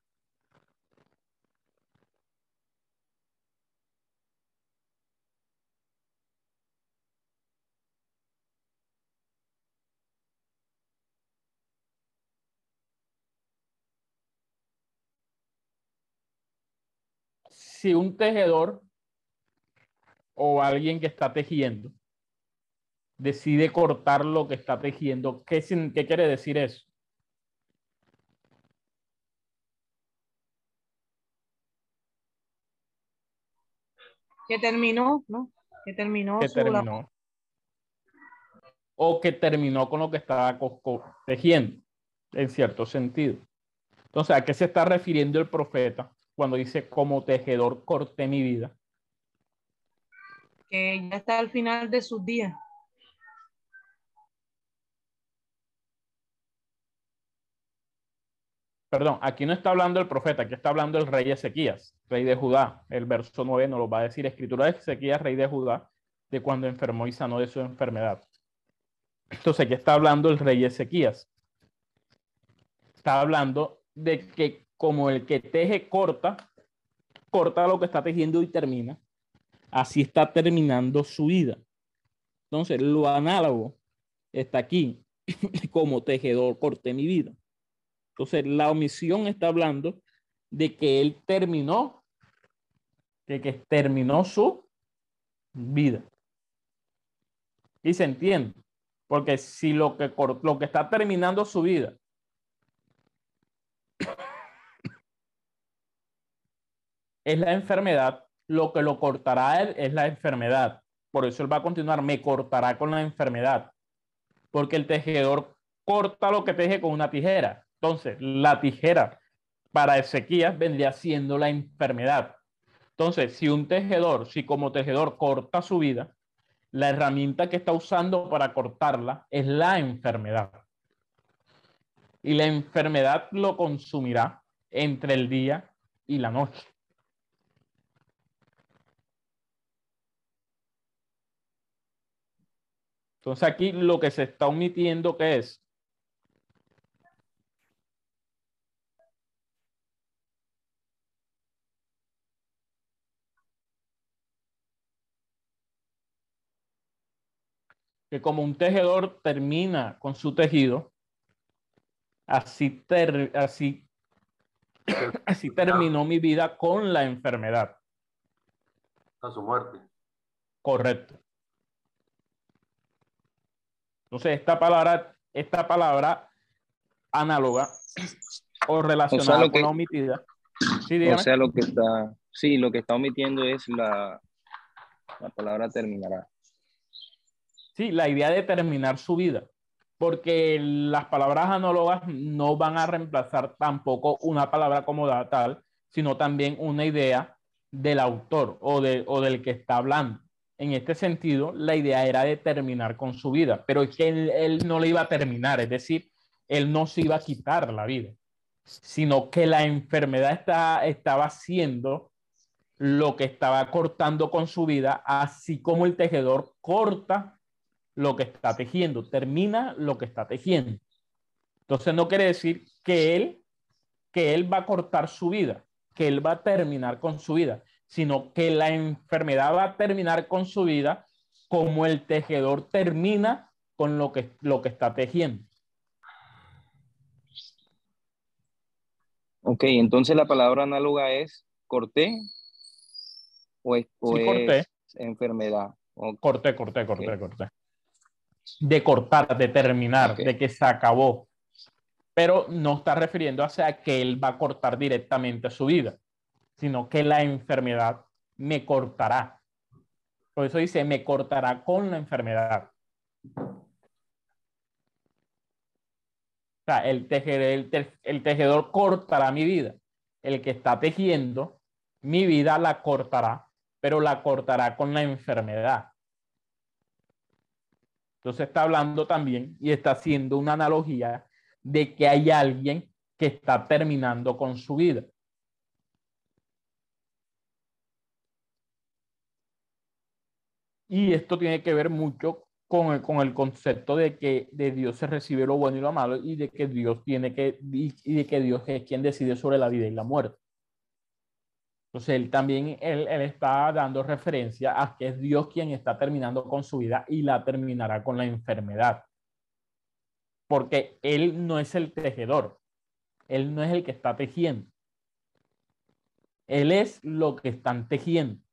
Si un tejedor o alguien que está tejiendo decide cortar lo que está tejiendo, ¿qué, quiere decir eso? Que terminó, ¿no? Que terminó que terminó. O que terminó con lo que estaba tejiendo, en cierto sentido. Entonces, ¿a qué se está refiriendo el profeta cuando dice, como tejedor corté mi vida? Ya está al final de sus días. Perdón, aquí no está hablando el profeta, aquí está hablando el rey Ezequías, rey de Judá. El verso 9 nos lo va a decir, escritura de Ezequías, rey de Judá, de cuando enfermó y sanó de su enfermedad. Entonces, aquí está hablando el rey Ezequías. Está hablando de que como el que teje corta, corta lo que está tejiendo y termina, así está terminando su vida. Entonces, lo análogo está aquí, *clears throat* como tejedor corté mi vida. Entonces, la omisión está hablando de que él terminó, de que terminó su vida. Y se entiende, porque si lo que, lo que está terminando su vida *coughs* es la enfermedad, lo que lo cortará él es la enfermedad. Por eso él va a continuar, me cortará con la enfermedad. Porque el tejedor corta lo que teje con una tijera. Entonces, la tijera para Ezequías vendría siendo la enfermedad. Entonces, si un tejedor, si como tejedor corta su vida, la herramienta que está usando para cortarla es la enfermedad. Y la enfermedad lo consumirá entre el día y la noche. Entonces aquí lo que se está omitiendo que es que como un tejedor termina con su tejido, así, así, *coughs* así terminó mi vida con la enfermedad. A su muerte. Correcto. Entonces, esta palabra, esta palabra análoga o relacionada con la omitida. Sí, o sea, lo que está, sí, lo que está omitiendo es la, la palabra terminará. Sí, la idea de terminar su vida, porque las palabras análogas no van a reemplazar tampoco una palabra como tal, sino también una idea del autor o, de, o del que está hablando. En este sentido, la idea era de terminar con su vida, pero es que él, no le iba a terminar, es decir, él no se iba a quitar la vida, sino que la enfermedad está, estaba haciendo lo que estaba cortando con su vida, así como el tejedor corta lo que está tejiendo, termina lo que está tejiendo. Entonces no quiere decir que él, que él va a cortar su vida, que él va a terminar con su vida, sino que la enfermedad va a terminar con su vida como el tejedor termina con lo que, lo que está tejiendo. Ok, entonces la palabra análoga es corté o es, enfermedad. Corté, corté, corté, corté de cortar, de terminar, de que se acabó. Pero no está refiriendo a que él va a cortar directamente su vida, sino que la enfermedad me cortará. Por eso dice, me cortará con la enfermedad. O sea, el tejedor, el tejedor cortará mi vida. El que está tejiendo, mi vida la cortará, pero la cortará con la enfermedad. Entonces está hablando también y está haciendo una analogía de que hay alguien que está terminando con su vida. Y esto tiene que ver mucho con el, con el concepto de que de Dios se recibe lo bueno y lo malo y de que Dios tiene que y de que Dios es quien decide sobre la vida y la muerte. Entonces, él también, él, está dando referencia a que es Dios quien está terminando con su vida y la terminará con la enfermedad. Porque él no es el tejedor, él no es el que está tejiendo. Él es lo que están tejiendo.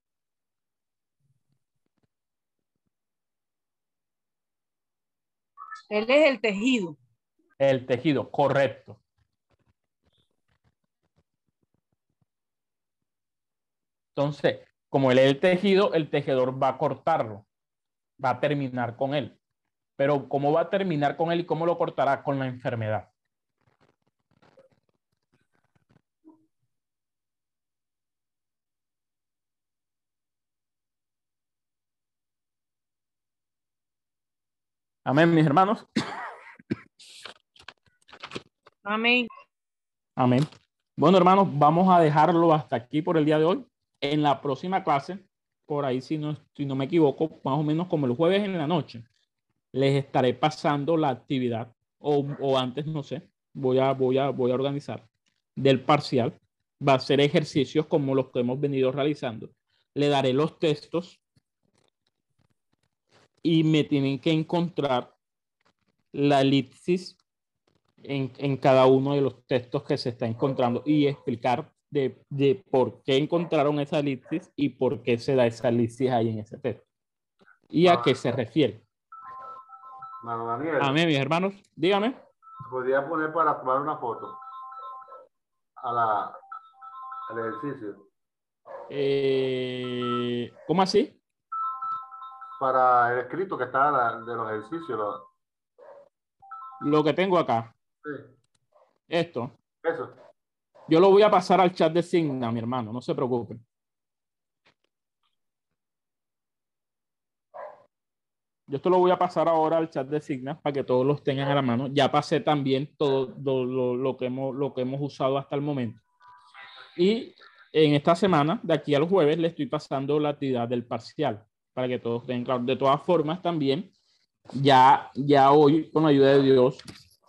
Él es el tejido. El tejido, correcto. Entonces, como él es el tejido, el tejedor va a cortarlo, va a terminar con él. Pero ¿cómo va a terminar con él y cómo lo cortará? Con la enfermedad. Amén, mis hermanos. Amén. Amén. Bueno, hermanos, vamos a dejarlo hasta aquí por el día de hoy en la próxima clase, por ahí si no, si no me equivoco, más o menos como el jueves en la noche, les estaré pasando la actividad o, o antes, no sé, voy a, voy, a, voy a organizar del parcial. Va a ser ejercicios como los que hemos venido realizando. Le daré los textos y me tienen que encontrar la elipsis en, en, cada uno de los textos que se está encontrando y explicar de, por qué encontraron esa elipsis y por qué se da esa elipsis ahí en ese texto. ¿Y a qué se refiere? Mano Daniel. A mí, mis hermanos, dígame. Podría poner para tomar una foto a la, al ejercicio. Eh, ¿Cómo así? Para el escrito que está de los ejercicios. Lo, que tengo acá. Sí. esto, Eso. yo lo voy a pasar al chat de Signa, mi hermano, no se preocupen. Yo esto lo voy a pasar ahora al chat de Signa para que todos los tengan a la mano. Ya pasé también todo lo, lo- lo que hemos, lo que hemos usado hasta el momento. Y en esta semana, de aquí al jueves, le estoy pasando la actividad del parcial para que todos tengan claro. De todas formas, también, ya, ya hoy, con la ayuda de Dios,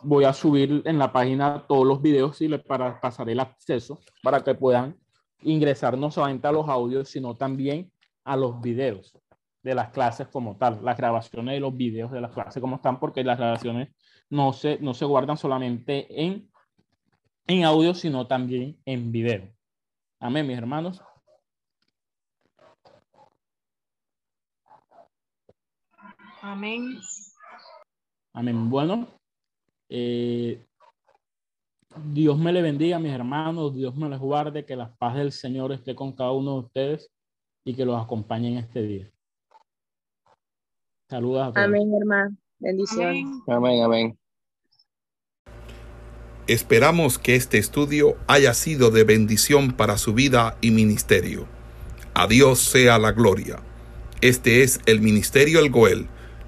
voy a subir en la página todos los videos y les para, pasaré el acceso para que puedan ingresar no solamente a los audios, sino también a los videos de las clases como tal, las grabaciones de los videos de las clases como están, porque las grabaciones no se, no se guardan solamente en, en audio, sino también en video. Amén, mis hermanos. Amén. Amén. Bueno, eh, Dios me le bendiga, mis hermanos. Dios me les guarde. Que la paz del Señor esté con cada uno de ustedes y que los acompañe en este día. Saludos a todos. Amén, hermano. Bendiciones. Amén. Amén, amén. Esperamos que este estudio haya sido de bendición para su vida y ministerio. A Dios sea la gloria. Este es el Ministerio El Goel,